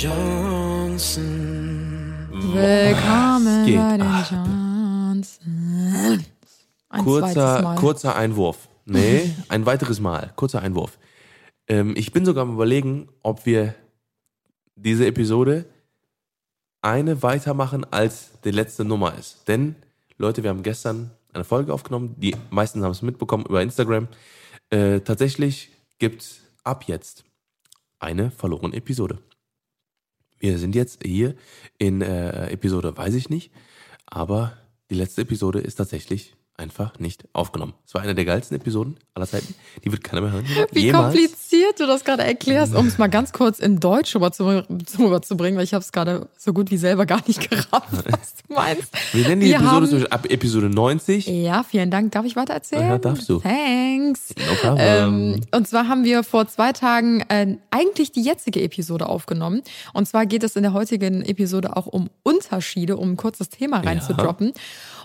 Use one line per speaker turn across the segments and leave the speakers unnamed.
Johnsons. Willkommen
geht?
bei den
Ah.
Johnsons. Ein
Kurzer,
Mal.
kurzer Einwurf. Nee, ein weiteres Mal. Kurzer Einwurf. Ähm, ich bin sogar am überlegen, ob wir diese Episode eine weitermachen, als die letzte Nummer ist. Denn, Leute, wir haben gestern eine Folge aufgenommen. Die meisten haben es mitbekommen über Instagram. Äh, tatsächlich gibt's ab jetzt eine verlorene Episode. Wir sind jetzt hier in äh, Episode, weiß ich nicht, aber die letzte Episode ist tatsächlich einfach nicht aufgenommen. Es war eine der geilsten Episoden aller Zeiten. Die wird keiner mehr hören.
Wie
Jemals.
kompliziert du das gerade erklärst, um es mal ganz kurz in Deutsch rüber zu, rüberzubringen, weil ich habe es gerade so gut wie selber gar nicht gerafft, was du meinst.
Wir nennen die
Wir
Episode
haben-
ab Episode 90.
Ja, vielen Dank. Darf ich weiter erzählen?
Ja, darfst du.
Thanks.
No.
Ähm, und zwar haben wir vor zwei Tagen äh, eigentlich die jetzige Episode aufgenommen. Und zwar geht es in der heutigen Episode auch um Unterschiede, um ein kurzes Thema reinzudroppen.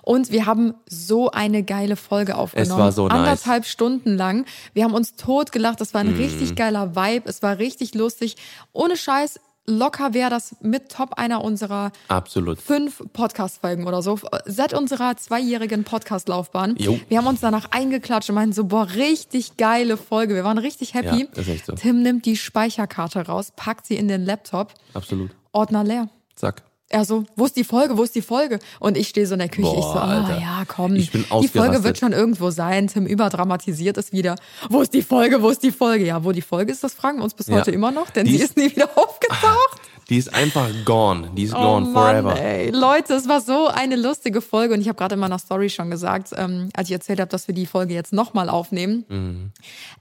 Und wir haben so eine geile Folge aufgenommen.
war so nice.
Anderthalb Stunden lang. Wir haben uns totgelacht. Das war ein richtig geiler Vibe. Es war richtig lustig. Ohne Scheiß. Locker wäre das mit Top einer unserer
Absolut.
fünf Podcast-Folgen oder so. Seit unserer zweijährigen Podcast-Laufbahn.
Jo.
Wir haben uns danach eingeklatscht und meinten so, boah, richtig geile Folge. Wir waren richtig happy.
Ja, ist echt so.
Tim nimmt die Speicherkarte raus, packt sie in den Laptop,
Absolut.
Ordner leer.
Zack.
Er so, wo ist die Folge, wo ist die Folge? Und ich stehe so in der Küche,
Boah,
ich so, ah ja, komm,
Ich bin
die Folge wird schon irgendwo sein. Tim überdramatisiert es wieder. Wo ist die Folge, wo ist die Folge? Ja, wo die Folge ist, das fragen uns bis
Ja.
heute immer noch, denn
Die
sie
ist
nie wieder aufgetaucht.
Die ist einfach gone. Die ist
Oh
gone
Mann,
forever.
ey. Leute, es war so eine lustige Folge und ich habe gerade in meiner Story schon gesagt, ähm, als ich erzählt habe, dass wir die Folge jetzt nochmal aufnehmen.
Mhm.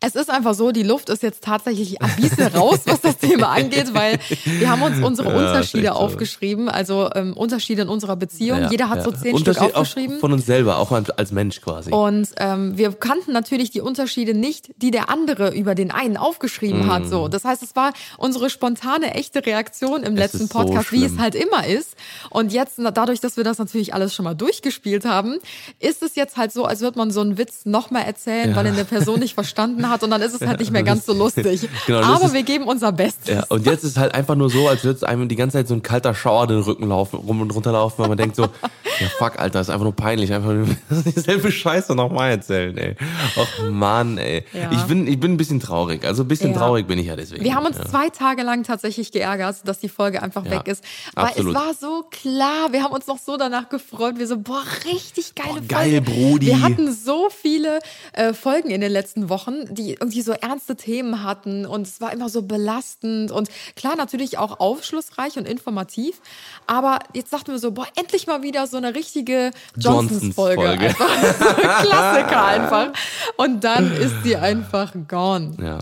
Es ist einfach so, die Luft ist jetzt tatsächlich ein bisschen raus, was das Thema angeht, weil wir haben uns unsere
Ja,
Unterschiede aufgeschrieben, also ähm, Unterschiede in unserer Beziehung.
Ja,
Jeder hat
ja.
so zehn Stück
Unterschied auch
aufgeschrieben.
Von uns selber, auch als Mensch quasi.
Und ähm, wir kannten natürlich die Unterschiede nicht, die der andere über den einen aufgeschrieben hat. So, das heißt, es war unsere spontane, echte Reaktion im
Mhm. Es
letzten
ist so
Podcast, wie es halt immer ist. Und jetzt, dadurch, dass wir das natürlich alles schon mal durchgespielt haben, ist es jetzt halt so, als würde man so einen Witz nochmal erzählen, weil ihn eine Person nicht verstanden hat. Und dann ist es halt nicht mehr ganz so lustig.
Genau,
Aber wir geben unser Bestes.
Ja, und jetzt ist halt einfach nur so, als würde es einem die ganze Zeit so ein kalter Schauer den Rücken laufen, rum und runter laufen, weil man denkt so, ja fuck, Alter, ist einfach nur peinlich, einfach nur dieselbe Scheiße nochmal erzählen, ey. Och Mann, ey.
Ja.
Ich bin, ich bin ein bisschen traurig. Also ein bisschen
Ja.
traurig bin ich ja deswegen.
Wir haben uns
ja.
zwei Tage lang tatsächlich geärgert, dass die Folge einfach
Ja,
weg ist. Weil
absolut.
es war so klar, wir haben uns noch so danach gefreut. Wir so, boah, richtig geile
Boah, geil,
Folge.
Brudi.
Wir hatten so viele äh, Folgen in den letzten Wochen, die irgendwie so ernste Themen hatten und es war immer so belastend und klar natürlich auch aufschlussreich und informativ. Aber jetzt dachten wir so, boah, endlich mal wieder so eine richtige Johnsons-Folge. Einfach so ein Klassiker einfach. Und dann ist sie einfach gone.
Ja.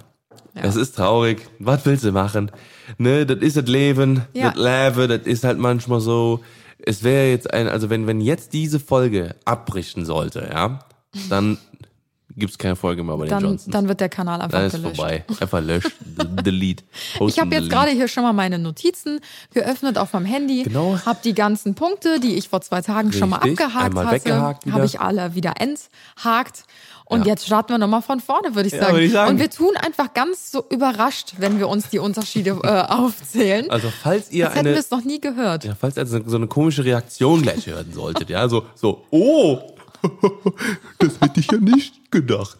Es ist traurig. Was willst du machen? Ne, das ist das Leben,
Ja.
das Leben, das ist halt manchmal so. Es wäre jetzt ein, also wenn, wenn jetzt diese Folge abbrichen sollte, ja, dann gibt's keine Folge mehr bei den
Dann,
Johnsons.
dann wird der Kanal einfach
Dann ist
gelöscht.
vorbei. Einfach löscht, delete.
Ich
Posten,
habe jetzt gerade hier schon mal meine Notizen geöffnet auf meinem Handy.
Genau.
Habe die ganzen Punkte, die ich vor zwei Tagen schon mal
Richtig.
abgehakt
Einmal
hatte, habe ich alle wieder enthakt. Und
Ja.
jetzt starten wir nochmal von vorne, würde ich,
Ja,
sagen.
würde ich sagen.
Und wir tun einfach ganz so überrascht, wenn wir uns die Unterschiede äh, aufzählen.
Also falls ihr
Als hätten wir
eine,
es noch nie gehört.
ja, falls ihr also so eine komische Reaktion gleich hören solltet, ja, so, so, oh, das hätte ich ja nicht gedacht.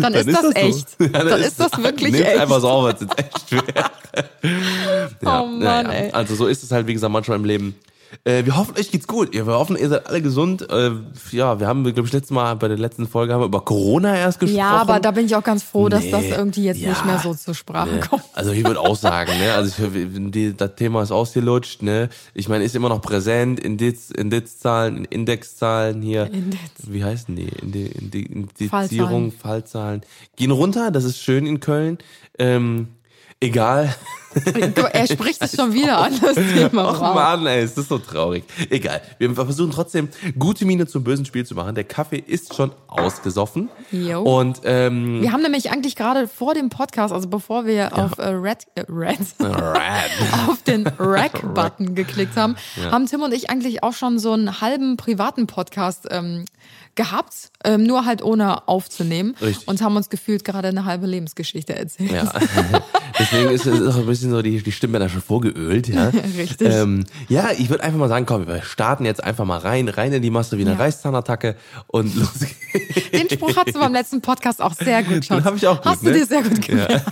Dann, ist das,
so.
echt.
Ja,
dann, ist das wirklich
Nehmt
echt.
einfach so auf, als es echt wäre. ja,
Oh Mann,
naja.
ey.
Also so ist es halt, wie gesagt, manchmal im Leben. Äh, wir hoffen, euch geht's gut. Wir hoffen, ihr seid alle gesund. Äh, ja, wir haben, glaube ich, letztes Mal bei der letzten Folge haben wir über Corona erst gesprochen.
Ja, aber da bin ich auch ganz froh, dass
Nee,
das irgendwie jetzt
ja.
nicht mehr so zur Sprache
Ne?
kommt.
Also ich würde auch sagen, ne, also ich, die, das Thema ist ausgelutscht, ne. Ich meine, ist immer noch präsent, Indiz, Indizzahlen, Indexzahlen hier.
Indiz.
Wie heißen die? Indi, Indi, Indizierung,
Fallzahlen.
Fallzahlen. Gehen runter, das ist schön in Köln. Ähm, egal.
Er spricht es schon wieder an, das Thema.
Ach
Wow.
Mann, ey, ist das so traurig. Egal. Wir versuchen trotzdem gute Miene zum bösen Spiel zu machen. Der Kaffee ist schon ausgesoffen.
Jo.
Und ähm,
Wir haben nämlich eigentlich gerade vor dem Podcast, also bevor wir auf äh, Red, äh, Red auf den Rack-Button geklickt haben, haben Tim und ich eigentlich auch schon so einen halben privaten Podcast ähm, gehabt, ähm, nur halt ohne aufzunehmen.
Richtig.
Und haben uns gefühlt gerade eine halbe Lebensgeschichte erzählt.
Ja. Deswegen ist es auch ein bisschen so, die, die Stimme da schon vorgeölt, ja.
Richtig.
Ähm, ja, ich würde einfach mal sagen, komm, wir starten jetzt einfach mal rein, rein in die Masse wie eine
Ja.
Reißzahnattacke und los geht's.
Den Spruch hast du beim letzten Podcast auch sehr gut, Schatz.
Den hab ich auch gut,
Hast du
ne?
dir sehr gut gemerkt.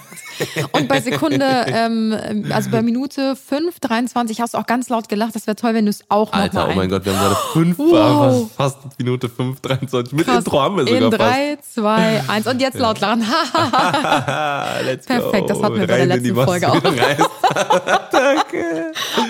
Und bei Sekunde, ähm, also bei Minute 5, 23 hast du auch ganz laut gelacht. Das wäre toll, wenn du es auch
Alter,
nochmal
oh mein Gott, wir haben gerade fünf,
Wow.
fast, fast Minute 5, 23. Mit
Krass.
Intro haben wir
In
sogar fast.
3, 2, 1 und jetzt laut lachen.
Let's.
Perfekt, das hatten wir bei der
in
letzten Folge auch.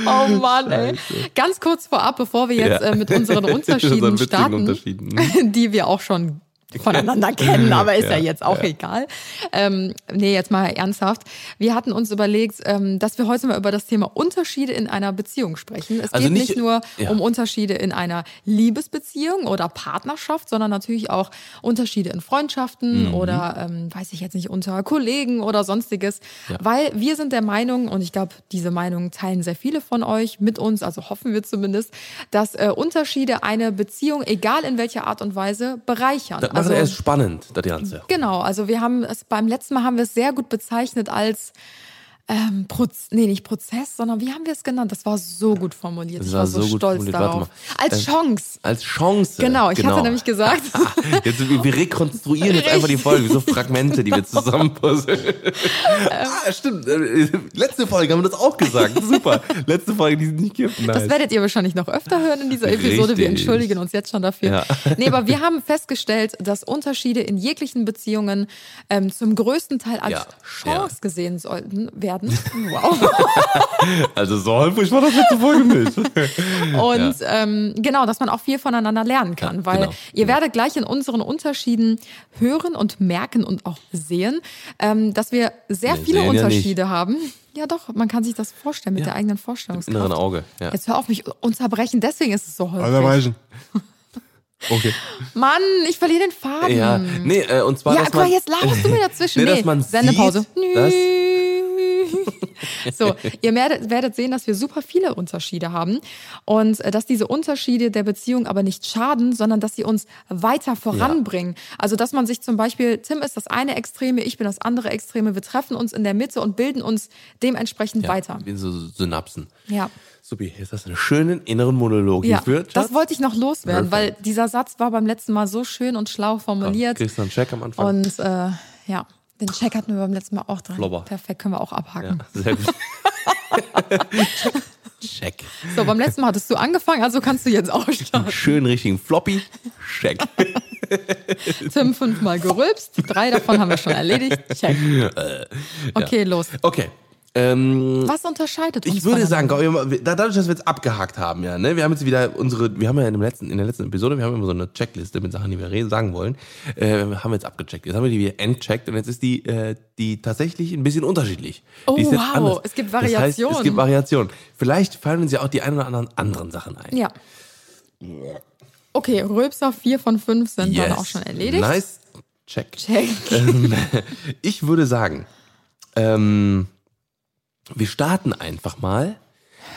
oh Mann, ey. Ganz kurz vorab, bevor wir jetzt
Ja.
äh, mit unseren Unterschieden starten,
Unterschieden.
die wir auch schon voneinander kennen, aber ist ja,
Ja,
jetzt auch
ja.
egal. Ähm, nee, jetzt mal ernsthaft. Wir hatten uns überlegt, ähm, dass wir heute mal über das Thema Unterschiede in einer Beziehung sprechen. Es
Also
geht
nicht-
nicht nur
ja.
um Unterschiede in einer Liebesbeziehung oder Partnerschaft, sondern natürlich auch Unterschiede in Freundschaften
Mhm.
oder, ähm, weiß ich jetzt nicht, unter Kollegen oder sonstiges. Weil wir sind der Meinung, und ich glaube, diese Meinung teilen sehr viele von euch mit uns, also hoffen wir zumindest, dass äh, Unterschiede eine Beziehung, egal in welcher Art und Weise, bereichern.
Das macht
also,
erst spannend, das Ganze.
Genau, also wir haben es beim letzten Mal haben wir es sehr gut bezeichnet als ähm, Proz nee, nicht Prozess, sondern wie haben wir es genannt? Das war so gut formuliert.
Das
ich
war
so,
so gut
stolz darauf. Als
Ähm,
Chance.
Als Chance.
Genau, ich hatte nämlich gesagt,
Jetzt, wir wir rekonstruieren jetzt einfach die Folge, so Fragmente, die wir zusammenpuzzeln.
Ähm.
ah, stimmt. Äh, Letzte Folge haben wir das auch gesagt. Super. Letzte Folge, die es nicht gibt. Nice.
das werdet ihr wahrscheinlich noch öfter hören in dieser Episode. Wir
Richtig.
entschuldigen uns jetzt schon dafür.
Ja.
Nee, aber wir haben festgestellt, dass Unterschiede in jeglichen Beziehungen ähm, zum größten Teil als
Ja,
Chance gesehen sollten werden. Wow.
also so häufig war das letzte Folge nicht.
Und ähm, genau, dass man auch viel voneinander lernen kann,
Ja,
weil
genau.
ihr werdet gleich in unseren Unterschieden hören und merken und auch sehen, ähm, dass wir sehr
Wir
viele
ja
Unterschiede haben. Ja, doch, man kann sich das vorstellen mit
Ja.
der eigenen
Inneren
Vorstellungskraft.
Auge. Ja.
Jetzt hör auf mich unterbrechen, deswegen ist es so häufig.
Aserbaidschan. Okay.
Mann, ich verliere den Faden.
Ja, nee, äh, und zwar,
Ja,
dass
guck mal,
man,
jetzt laberst du mir dazwischen.
Nee,
Nee,
dass man
Sendepause.
sieht, dass-
so, ihr werdet, sehen, dass wir super viele Unterschiede haben und äh, dass diese Unterschiede der Beziehung aber nicht schaden, sondern dass sie uns weiter voranbringen. Also, dass man sich zum Beispiel, Tim ist das eine Extreme, ich bin das andere Extreme, wir treffen uns in der Mitte und bilden uns dementsprechend
ja,
weiter.
Wie so Synapsen.
Ja.
Supi, jetzt hast du einen schönen inneren Monolog
Ja,
geführt.
das
Schatz.
wollte ich noch loswerden,
Perfekt.
weil dieser Satz war beim letzten Mal so schön und schlau formuliert.
Kriegst du einen Check am Anfang?
Und äh, ja, den Check hatten wir beim letzten Mal auch dran.
Flopper.
Perfekt, können wir auch
ja,
abhaken.
sehr gut. Check.
So, beim letzten Mal hattest du angefangen, also kannst du jetzt auch starten.
Schönen richtigen Floppy. Check.
Tim fünfmal gerülpst, drei davon haben wir schon erledigt. Check. Okay, los.
Okay. Ähm,
Was unterscheidet uns
ich würde sagen, dadurch, dass wir jetzt abgehakt haben, ja, ne, wir haben jetzt wieder unsere, wir haben ja in, dem letzten, in der letzten Episode, wir haben immer so eine Checkliste mit Sachen, die wir reden, sagen wollen, äh, haben wir jetzt abgecheckt. Jetzt haben wir die wieder entcheckt und jetzt ist die, äh, die tatsächlich ein bisschen unterschiedlich.
Oh, wow,
anders.
es gibt
Das heißt, es
Variationen.
gibt Variationen. Vielleicht fallen uns ja auch die ein oder anderen anderen Sachen ein.
Ja. Okay, Rülpser, vier von fünf sind dann auch schon erledigt.
Nice. Check.
Check.
Ähm, ich würde sagen, ähm, wir starten einfach mal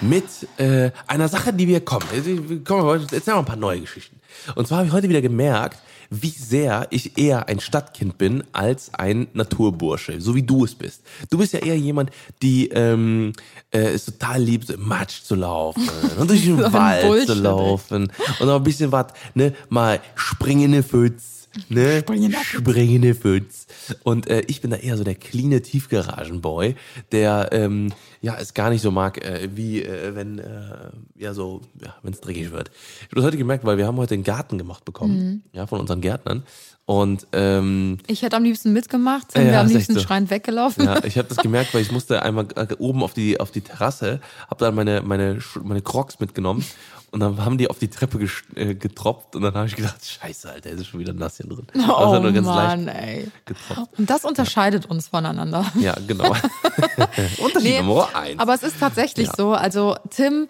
mit äh, einer Sache, die wir kommen. Komm, wir erzählen ein paar neue Geschichten. Und zwar habe ich heute wieder gemerkt, wie sehr ich eher ein Stadtkind bin als ein Naturbursche, so wie du es bist. Du bist ja eher jemand, die ähm, äh, es total liebt, im Matsch zu laufen und durch den
So
Wald
Bullshit,
zu laufen und auch ein bisschen was, ne, mal springende Pfütz, ne,
Springende Pfütz.
springende Pfütz. Und äh, ich bin da eher so der cleane Tiefgaragenboy, der ähm, ja es gar nicht so mag, äh, wie äh, wenn äh, ja so, ja, wenn es dreckig wird. Ich habe das heute gemerkt, weil wir haben heute einen Garten gemacht bekommen,
Mhm.
ja, von unseren Gärtnern. Und ähm,
Ich hätte am liebsten mitgemacht, Tim
Ja,
wäre am liebsten
so.
schreiend weggelaufen.
ja, ich habe das gemerkt, weil ich musste einmal äh, oben auf die auf die Terrasse, habe dann meine meine meine Crocs mitgenommen und dann haben die auf die Treppe äh, getroppt und dann habe ich gedacht, Scheiße, Alter, ist schon wieder nass hier drin.
Oh
hat nur ganz
Mann,
leicht
ey.
getropft.
Und das unterscheidet uns voneinander.
Ja, genau. Unterschied
Nee,
Nummer eins.
aber es ist tatsächlich
Ja.
so. Also Tim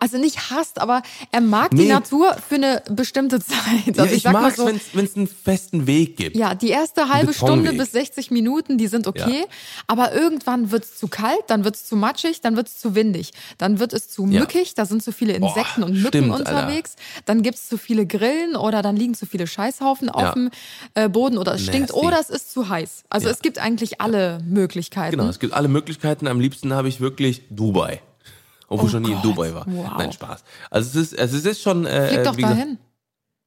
also nicht hasst, aber er mag die
Nee.
Natur für eine bestimmte Zeit. Also
ja, ich,
sag mal
mag's,
so,
wenn es einen festen Weg gibt.
ja, die erste halbe. Stunde bis 60 Minuten, die sind okay,
Ja.
aber irgendwann wird's zu kalt, dann wird's zu matschig, dann wird's zu windig, dann wird es zu
Ja.
mückig, da sind zu viele Insekten und Mücken
stimmt, Alter.
unterwegs, dann gibt's zu viele Grillen oder dann liegen zu viele Scheißhaufen auf
Ja.
dem äh, Boden oder es stinkt
Nasty.
oder es ist zu heiß. Also
Ja.
es gibt eigentlich alle Möglichkeiten.
Genau, es gibt alle Möglichkeiten. Am liebsten habe ich wirklich Dubai. Obwohl
Oh
ich schon nie in Dubai war.
wow.
Nein, Spaß. Also es ist, also es ist schon. Äh,
Flieg doch dahin.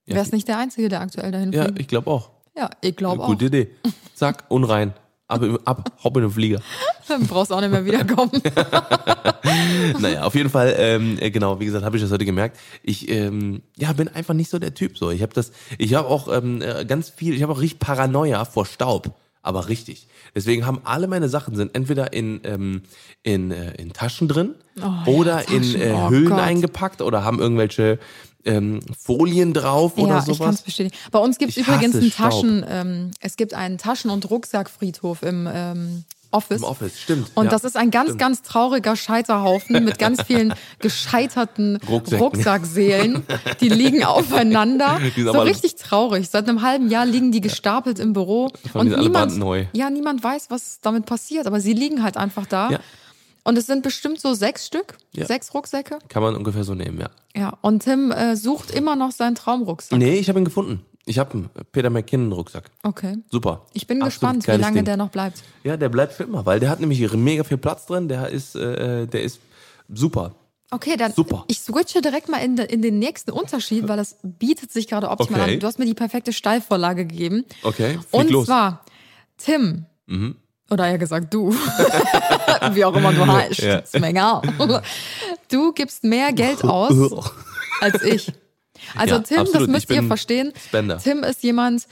Wär's nicht der Einzige, der aktuell dahin
Ja,
fliegt?
ich glaube auch.
Ja, ich glaube auch.
Gute Idee. Zack, unrein. Ab, ab, hopp in den Flieger.
Dann brauchst du auch nicht mehr wiederkommen.
naja, auf jeden Fall, ähm, äh, genau, wie gesagt, habe ich das heute gemerkt. Ich ähm, ja, bin einfach nicht so der Typ. So, ich habe das, ich habe auch ähm, äh, ganz viel, ich habe auch richtig Paranoia vor Staub, aber richtig. Deswegen haben alle meine Sachen sind entweder in ähm, in, äh, in Taschen drin
Oh,
oder
ja,
in
Taschen.
äh,
Oh
Hüllen
Gott.
eingepackt oder haben irgendwelche ähm, Folien drauf oder
ja, ich kann es
sowas.
bestätigen. Bei uns gibt es übrigens einen. Taschen, ähm, es gibt einen Taschen- und Rucksackfriedhof im ähm, Office.
Im Office, stimmt.
Und
ja.
das ist ein ganz,
stimmt.
ganz trauriger Scheiterhaufen mit ganz vielen gescheiterten. Rucksackseelen. Die liegen aufeinander.
Die
so richtig traurig. Seit einem halben Jahr liegen die gestapelt im Büro. Und niemand,
brandneu.
ja, niemand weiß, was damit passiert. Aber sie liegen halt einfach da.
Ja.
Und es sind bestimmt so sechs Stück,
Ja.
sechs Rucksäcke.
Kann man ungefähr so nehmen, ja.
Ja, und Tim äh, sucht immer noch seinen Traumrucksack.
Nee, ich habe ihn gefunden. Ich habe einen Peter McKinnon Rucksack.
Okay.
Super.
Ich bin
Absolut
gespannt, wie lange
Ding.
der noch bleibt.
Ja, der bleibt für immer, weil der hat nämlich mega viel Platz drin. Der ist, äh, der ist super.
Okay, dann
Super.
ich switche direkt mal in, de, in den nächsten Unterschied, weil das bietet sich gerade optimal
Okay.
an. Du hast mir die perfekte Steilvorlage gegeben.
Okay,
Und
los. Mhm.
zwar, Tim, oder eher gesagt du, wie auch immer du heißt,
Ja.
Du gibst mehr Geld aus als ich. Also
Ja,
Tim,
absolut.
das müsst ihr verstehen.
Spender.
Tim ist jemand,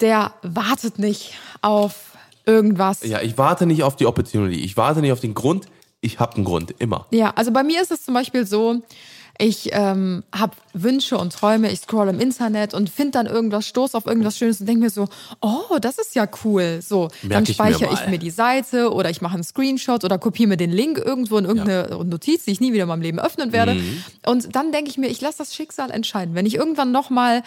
der wartet nicht auf irgendwas.
Ja, ich warte nicht auf die Opportunity. Ich warte nicht auf den Grund. Ich habe einen Grund, immer.
Ja, also bei mir ist es zum Beispiel so, ich ähm, habe Wünsche und Träume, ich scroll im Internet und finde dann irgendwas, stoß auf irgendwas Schönes und denke mir so, oh, das ist ja cool. So, dann
Merk ich mir
speichere ich
mal.
mir die Seite oder ich mache einen Screenshot oder kopiere mir den Link irgendwo in irgendeine Notiz, die ich nie wieder in meinem Leben öffnen werde.
Mhm.
Und dann denke ich mir, ich lasse das Schicksal entscheiden. Wenn ich irgendwann nochmal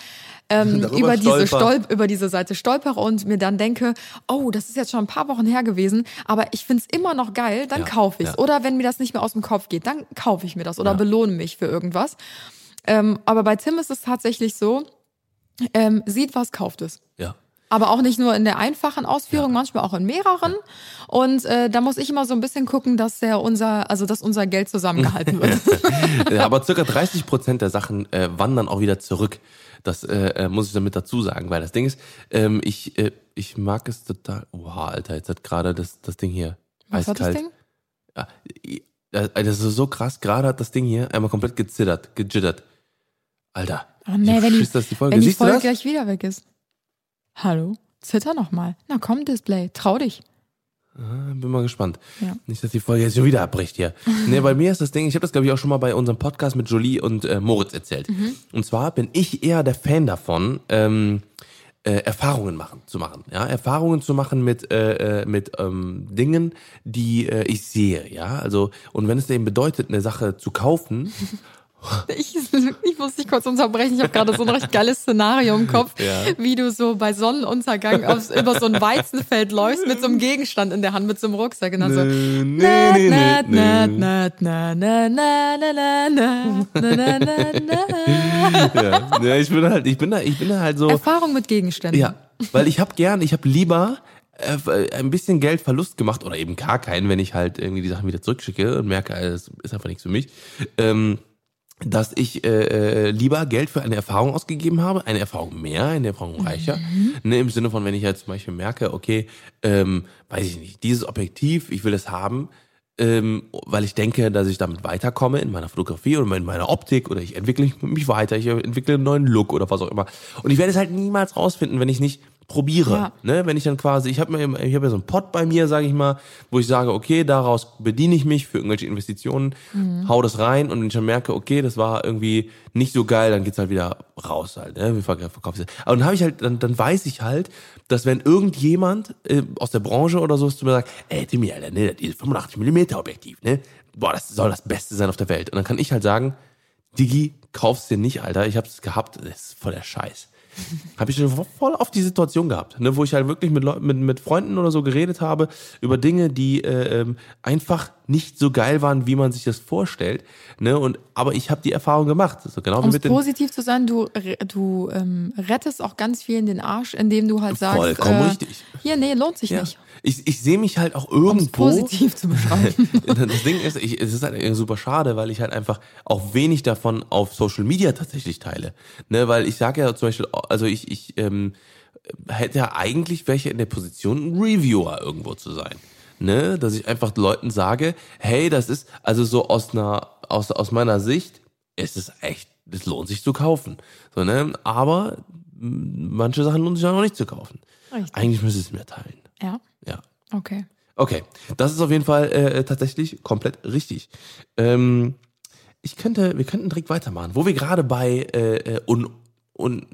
ähm, über, diese. Stolp über diese Seite stolpere und mir dann denke, oh, das ist jetzt schon ein paar Wochen her gewesen, aber ich find's immer noch geil, dann
Ja,
kaufe ich's.
ja.
Oder wenn mir das nicht mehr aus dem Kopf geht, dann kaufe ich mir das oder
Ja.
belohne mich für irgendwas. Ähm, aber bei Tim ist es tatsächlich so, ähm, sieht was, kauft es.
Ja.
Aber auch nicht nur in der einfachen Ausführung, manchmal auch in mehreren. Und äh, da muss ich immer so ein bisschen gucken, dass der unser, also dass unser Geld zusammengehalten wird.
Ja, aber circa 30 Prozent der Sachen äh, wandern auch wieder zurück. Das äh, äh, muss ich damit dazu sagen, weil das Ding ist, ähm, ich, äh, ich mag es total. Oha, Alter, jetzt hat gerade das, das Ding hier
Was hat das
eiskalt.
Ding?
Ja, i- das das ist so krass. Gerade hat das Ding hier einmal komplett gezittert, gejittert. Alter.
Oh nee,
ich
wenn die,
dass die Folge.
wenn die
Siehst
Folge
das?
gleich wieder weg ist. Hallo? Zitter noch mal. Na komm, Display, trau dich.
Ah, Bin mal gespannt.
Ja.
Nicht, dass die Folge jetzt schon wieder abbricht hier. nee, bei mir ist das Ding, ich habe das glaube ich auch schon mal bei unserem Podcast mit Jolie und äh, Moritz erzählt.
Mhm.
Und zwar bin ich eher der Fan davon, ähm, äh, Erfahrungen machen zu machen, ja, Erfahrungen zu machen mit äh, äh, mit ähm, Dingen, die äh, ich sehe, ja, also und wenn es eben bedeutet, eine Sache zu kaufen,
Ich, ich muss dich kurz unterbrechen. Ich habe gerade so ein recht geiles Szenario im Kopf,
ja.
wie du so bei Sonnenuntergang aufs, über so ein Weizenfeld läufst mit so einem Gegenstand in der Hand, mit so einem Rucksack und dann so.
Ja, ich bin halt, ich bin da, ich bin da halt so.
Erfahrung mit Gegenständen.
Ja, weil ich habe gern, ich habe lieber ein bisschen Geld Verlust gemacht oder eben gar keinen, wenn ich halt irgendwie die Sachen wieder zurückschicke und merke, es ist einfach nichts für mich. Ähm, dass ich äh, äh, lieber Geld für eine Erfahrung ausgegeben habe, eine Erfahrung mehr, eine Erfahrung reicher. Ne, Im Sinne von, wenn ich halt zum Beispiel merke, okay, ähm, weiß ich nicht, dieses Objektiv, ich will es haben, ähm, weil ich denke, dass ich damit weiterkomme in meiner Fotografie oder in meiner Optik oder ich entwickle mich weiter, ich entwickle einen neuen Look oder was auch immer. Und ich werde es halt niemals rausfinden, wenn ich nicht probiere.
Ja.
Ne? Wenn ich dann quasi, ich habe mir, ich habe ja so einen Pot bei mir, sage ich mal, wo ich sage, okay, daraus bediene ich mich für irgendwelche Investitionen, hau das rein und wenn ich dann merke, okay, das war irgendwie nicht so geil, dann geht's halt wieder raus halt, ne? Wir verk- verkaufen es. Aber dann habe ich halt, dann, dann weiß ich halt, dass wenn irgendjemand äh, aus der Branche oder so zu mir sagt, ey Timmy, Alter, ne, ist 85 mm Objektiv, ne? Boah, das soll das Beste sein auf der Welt. Und dann kann ich halt sagen, Digi, kauf's dir nicht, Alter. Ich hab's gehabt, das ist voll der Scheiß. Habe ich schon voll auf die Situation gehabt, ne, wo ich halt wirklich mit, mit, mit Freunden oder so geredet habe über Dinge, die äh, ähm, einfach nicht so geil waren, wie man sich das vorstellt. Ne, und aber ich habe die Erfahrung gemacht. So genau
Um positiv zu sein, du, du ähm, rettest auch ganz viel in den Arsch, indem du halt sagst,
Vollkommen
äh,
richtig.
hier, nee, lohnt sich
ja.
nicht.
Ich, ich sehe mich halt auch irgendwo.
positiv zu beschreiben.
Das Ding ist, ich, es ist halt irgendwie super schade, weil ich halt einfach auch wenig davon auf Social Media tatsächlich teile. Ne, weil ich sage ja zum Beispiel, also ich, ich ähm, hätte ja eigentlich welche in der Position, ein Reviewer irgendwo zu sein. Ne, dass ich einfach Leuten sage, hey, das ist, also so aus einer, aus, aus meiner Sicht, ist es echt, es lohnt sich zu kaufen. So, ne, aber manche Sachen lohnt sich auch noch nicht zu kaufen.
Richtig.
Eigentlich müsste ich es mir teilen.
Ja,
Ja.
okay.
Okay, das ist auf jeden Fall äh, tatsächlich komplett richtig. Ähm, ich könnte, wir könnten direkt weitermachen, wo wir gerade bei äh, äh, un, un,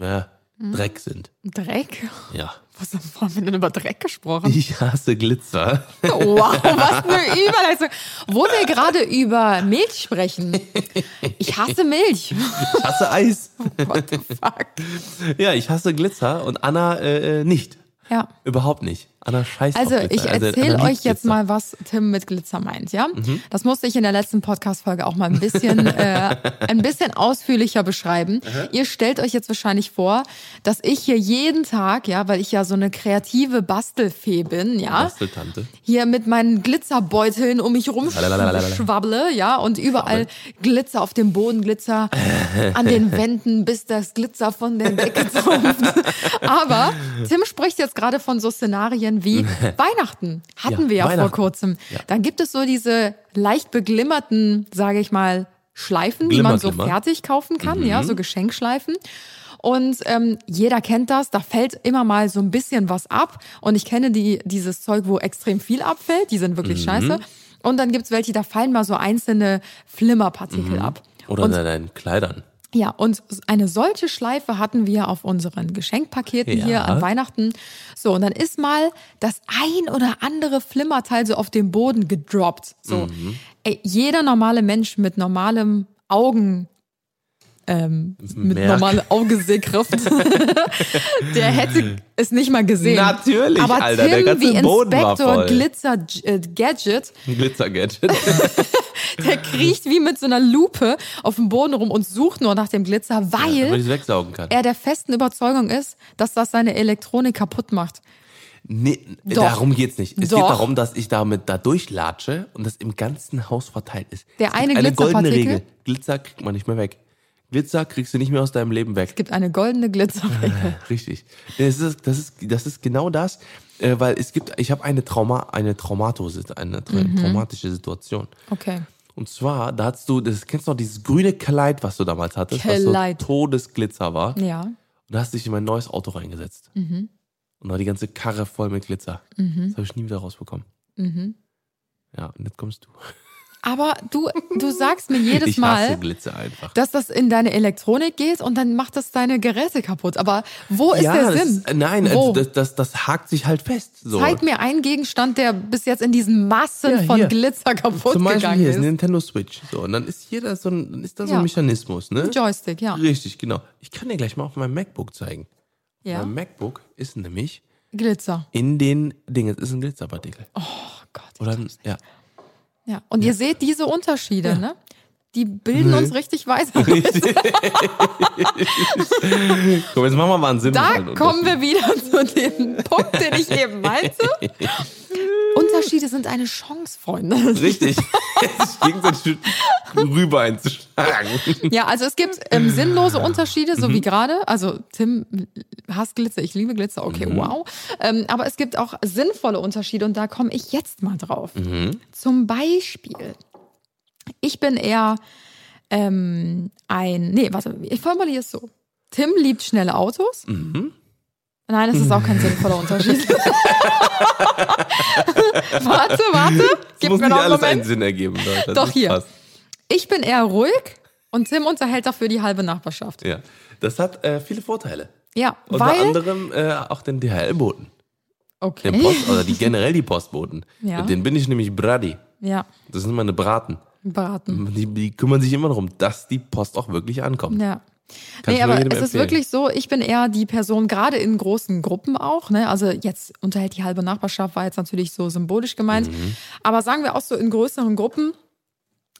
äh, Dreck sind.
Dreck?
Ja.
Was haben wir denn über Dreck gesprochen?
Ich hasse Glitzer.
Wow, was eine Überleitung. Wo wir gerade über Milch sprechen. Ich hasse Milch.
Ich hasse Eis.
What the fuck?
Ja, ich hasse Glitzer und Anna äh, äh, nicht.
Ja.
Überhaupt nicht. Anna scheißt
Also ich erzähle
liebt
euch jetzt
Glitzer.
mal, was Tim mit Glitzer meint, ja? Das musste ich in der letzten Podcast-Folge auch mal ein bisschen, äh, ein bisschen ausführlicher beschreiben. Ihr stellt euch jetzt wahrscheinlich vor, dass ich hier jeden Tag, ja, weil ich ja so eine kreative Bastelfee bin, ja,
Basteltante.
hier mit meinen Glitzerbeuteln um mich rumschwabble, ja, und überall Glitzer auf dem Boden, Glitzer an den Wänden, bis das Glitzer von der Decke trumpft. Aber Tim spricht jetzt gerade von so Szenarien wie Weihnachten. Hatten
Ja,
wir ja vor kurzem.
Ja.
Dann gibt es so diese leicht beglimmerten, sage ich mal, Schleifen, die man so
Glimmer, Glimmer.
fertig kaufen kann, ja,
Mhm.
so Geschenkschleifen. Und ähm, jeder kennt das, da fällt immer mal so ein bisschen was ab. Und ich kenne die, dieses Zeug, wo extrem viel abfällt, die sind wirklich
Mhm.
scheiße. Und dann gibt's welche, da fallen mal so einzelne Flimmerpartikel ab.
Mhm. Oder
und,
in deinen Kleidern.
Ja, und eine solche Schleife hatten wir auf unseren Geschenkpaketen
Ja.
hier an Weihnachten. So, und dann ist mal das ein oder andere Flimmerteil so auf den Boden gedroppt. So,
Mhm.
ey, jeder normale Mensch mit normalem Augen, ähm, mit normalem Augesehkraft, der hätte es nicht mal gesehen.
Natürlich,
Aber
Alter,
Tim
der ganze
wie
Boden war
Inspektor
voll.
Glitzer äh, Gadget
Ein Glitzer-Gadget.
der kriecht wie mit so einer Lupe auf dem Boden rum und sucht nur nach dem Glitzer, weil
kann.
er der festen Überzeugung ist, dass das seine Elektronik kaputt macht.
Nee,
Doch.
darum geht's nicht. Es
Doch.
geht darum, dass ich damit da durchlatsche und das im ganzen Haus verteilt ist.
Der
es gibt
eine
eine goldene
Glitzerpartikel?
Regel. Glitzer kriegt man nicht mehr weg. Glitzer kriegst du nicht mehr aus deinem Leben weg.
Es gibt eine goldene Glitzerregel.
Richtig. Das ist, das ist, das ist genau das, äh, weil es gibt, ich habe eine Trauma, eine Traumatos, eine
Mhm.
traumatische Situation.
Okay.
Und zwar, da hast du, das kennst du noch dieses grüne Kleid, was du damals hattest,
Kleid.
was so Todesglitzer war.
Ja.
Und da hast du dich in mein neues Auto reingesetzt.
Mhm.
Und da die ganze Karre voll mit Glitzer. Das habe ich nie wieder rausbekommen.
Mhm.
Ja, und jetzt kommst du.
Aber du, du sagst mir jedes
ich
Mal, dass das in deine Elektronik geht und dann macht das deine Geräte kaputt. Aber wo ist
ja,
der
das
Sinn?
Nein,
Wo?
also das, das, das hakt sich halt fest. So.
Zeig mir einen Gegenstand, der bis jetzt in diesen Massen
Ja,
von. Glitzer kaputt
Zum Beispiel
gegangen
hier ist Nintendo Switch. So, und dann ist hier da so ein, dann ist da so
Ja.
ein Mechanismus, ne?
Ein Joystick, ja.
Richtig, genau. Ich kann dir gleich mal auf meinem MacBook zeigen.
Ja.
Mein MacBook ist nämlich
Glitzer.
in den Dingen, es ist ein Glitzerpartikel.
Oh Gott.
Oder ja.
Ja. Und ihr seht diese Unterschiede, ne? Die bilden uns richtig weiter.
Komm, jetzt machen wir mal einen Sinn.
Da kommen wir wieder zu dem Punkt, den ich eben meinte. Unterschiede sind eine Chance, Freunde.
Richtig. Jetzt gegenseitig rüber einzuschlagen.
Ja, also es gibt ähm, sinnlose Unterschiede,
Mhm.
so wie gerade. Also Tim hasst Glitzer, ich liebe Glitzer, okay,
Mhm.
wow. Ähm, aber es gibt auch sinnvolle Unterschiede und da komme ich jetzt mal drauf.
Mhm.
Zum Beispiel, ich bin eher ähm, ein, nee, warte, ich formuliere es so. Tim liebt schnelle Autos.
Mhm.
Nein, es ist auch kein sinnvoller Unterschied. warte, warte.
Es
Gib
muss
mir
nicht
noch einen
alles einen
Moment.
Sinn ergeben. Leute.
Doch
Das
hier.
passt.
Ich bin eher ruhig und Tim unterhält dafür die halbe Nachbarschaft.
Ja. Das hat äh, viele Vorteile.
Ja,
Unter
weil.
anderem äh, auch den DHL-Boten.
Okay.
Den Post, oder die generell die Postboten.
Ja.
Mit denen bin ich nämlich Brady.
Ja,
Das sind meine Braten.
Beraten.
Die, die kümmern sich immer darum, dass die Post auch wirklich ankommt.
Ja.
Kann
nee, aber es ist
empfehlen.
wirklich so, ich bin eher die Person, gerade in großen Gruppen auch, ne? Also jetzt unterhält die halbe Nachbarschaft, war jetzt natürlich so symbolisch gemeint.
Mhm.
Aber sagen wir auch so in größeren Gruppen,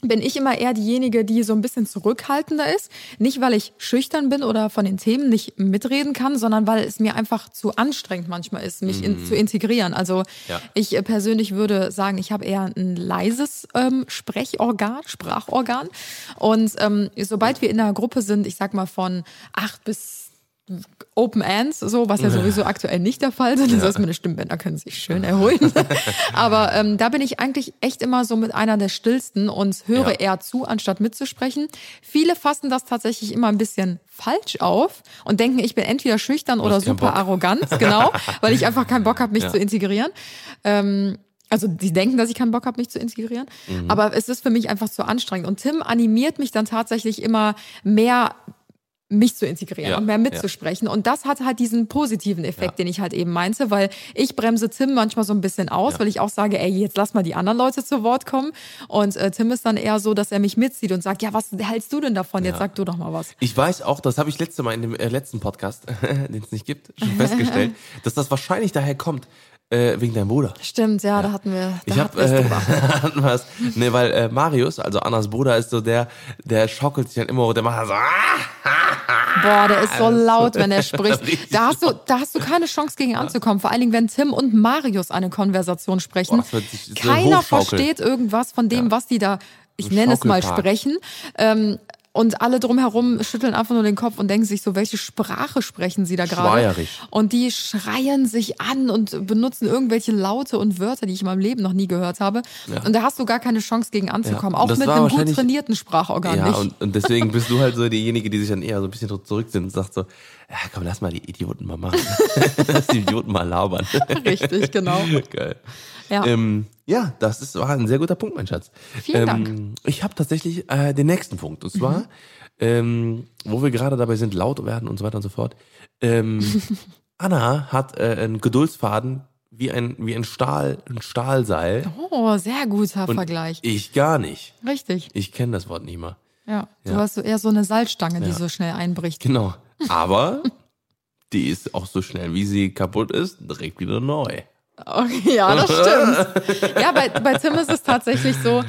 bin ich immer eher diejenige, die so ein bisschen zurückhaltender ist. Nicht, weil ich schüchtern bin oder von den Themen nicht mitreden kann, sondern weil es mir einfach zu anstrengend manchmal ist, mich in, zu integrieren. Also
Mhm. Ja.
ich äh, persönlich würde sagen, ich habe eher ein leises ähm, Sprechorgan, Sprachorgan. Und ähm, sobald wir in einer Gruppe sind, ich sag mal von acht bis Open Ends, so, was ja sowieso aktuell nicht der Fall ist. Das heißt, meine Stimmbänder können sich schön erholen. Aber ähm, da bin ich eigentlich echt immer so mit einer der stillsten und höre
Ja.
eher zu, anstatt mitzusprechen. Viele fassen das tatsächlich immer ein bisschen falsch auf und denken, ich bin entweder schüchtern oder super
Bock.
arrogant, genau, weil ich einfach keinen Bock habe, mich
Ja.
zu integrieren. Ähm, also die denken, dass ich keinen Bock habe, mich zu integrieren.
Mhm.
Aber es ist für mich einfach zu anstrengend. Und Tim animiert mich dann tatsächlich immer mehr mich zu integrieren
Ja,
und mehr mitzusprechen. Und das hat halt diesen positiven Effekt,
Ja.
den ich halt eben meinte, weil ich bremse Tim manchmal so ein bisschen aus,
Ja.
weil ich auch sage, ey, jetzt lass mal die anderen Leute zu Wort kommen. Und äh, Tim ist dann eher so, dass er mich mitzieht und sagt, ja, was hältst du denn davon? Jetzt
Ja.
sag du doch mal was.
Ich weiß auch, das habe ich letzte Mal in dem äh, letzten Podcast, den es nicht gibt, schon festgestellt, dass das wahrscheinlich daher kommt, äh, wegen deinem Bruder.
Stimmt, ja, da hatten wir, da
Ich hab,
hatten wir
äh, hatten wir's. nee, weil äh, Marius, also Annas Bruder, ist so der, der schaukelt sich dann immer, der macht so, ah,
Boah, der ist so laut, wenn er spricht. Da hast du, da hast du keine Chance gegen anzukommen. Vor allen Dingen, wenn Tim und Marius eine Konversation sprechen.
Boah,
Keiner
hochschaukeln.
versteht irgendwas von dem, was die da, ich nenne es mal sprechen. Ähm, und alle drumherum schütteln einfach nur den Kopf und denken sich so, welche Sprache sprechen sie da gerade?
Schreierisch.
Und die schreien sich an und benutzen irgendwelche Laute und Wörter, die ich in meinem Leben noch nie gehört habe.
Ja.
Und da hast du gar keine Chance gegen anzukommen.
Ja,
Auch mit einem gut trainierten Sprachorgan
ja,
nicht.
und, und deswegen bist du halt so diejenige, die sich dann eher so ein bisschen zurück sind und sagt so, ja, komm, lass mal die Idioten mal machen. lass die Idioten mal labern.
Richtig, genau.
Geil.
Ja.
Ähm, ja, das ist, war ein sehr guter Punkt, mein Schatz.
Vielen
ähm, Ich habe tatsächlich äh, den nächsten Punkt. Und zwar, ähm, wo wir gerade dabei sind, laut werden und so weiter und so fort. Ähm, Anna hat äh, einen Geduldsfaden wie ein, wie ein Stahl, ein Stahlseil.
Oh, sehr guter
Und
Vergleich.
Ich gar nicht.
Richtig.
Ich kenne das Wort nicht mal.
Ja. Du
Ja.
hast so eher so eine Salzstange, die
Ja.
so schnell einbricht.
Genau. Aber die ist auch so schnell, wie sie kaputt ist, direkt wieder neu.
Okay, ja, das stimmt. ja, bei, bei Tim ist es tatsächlich so.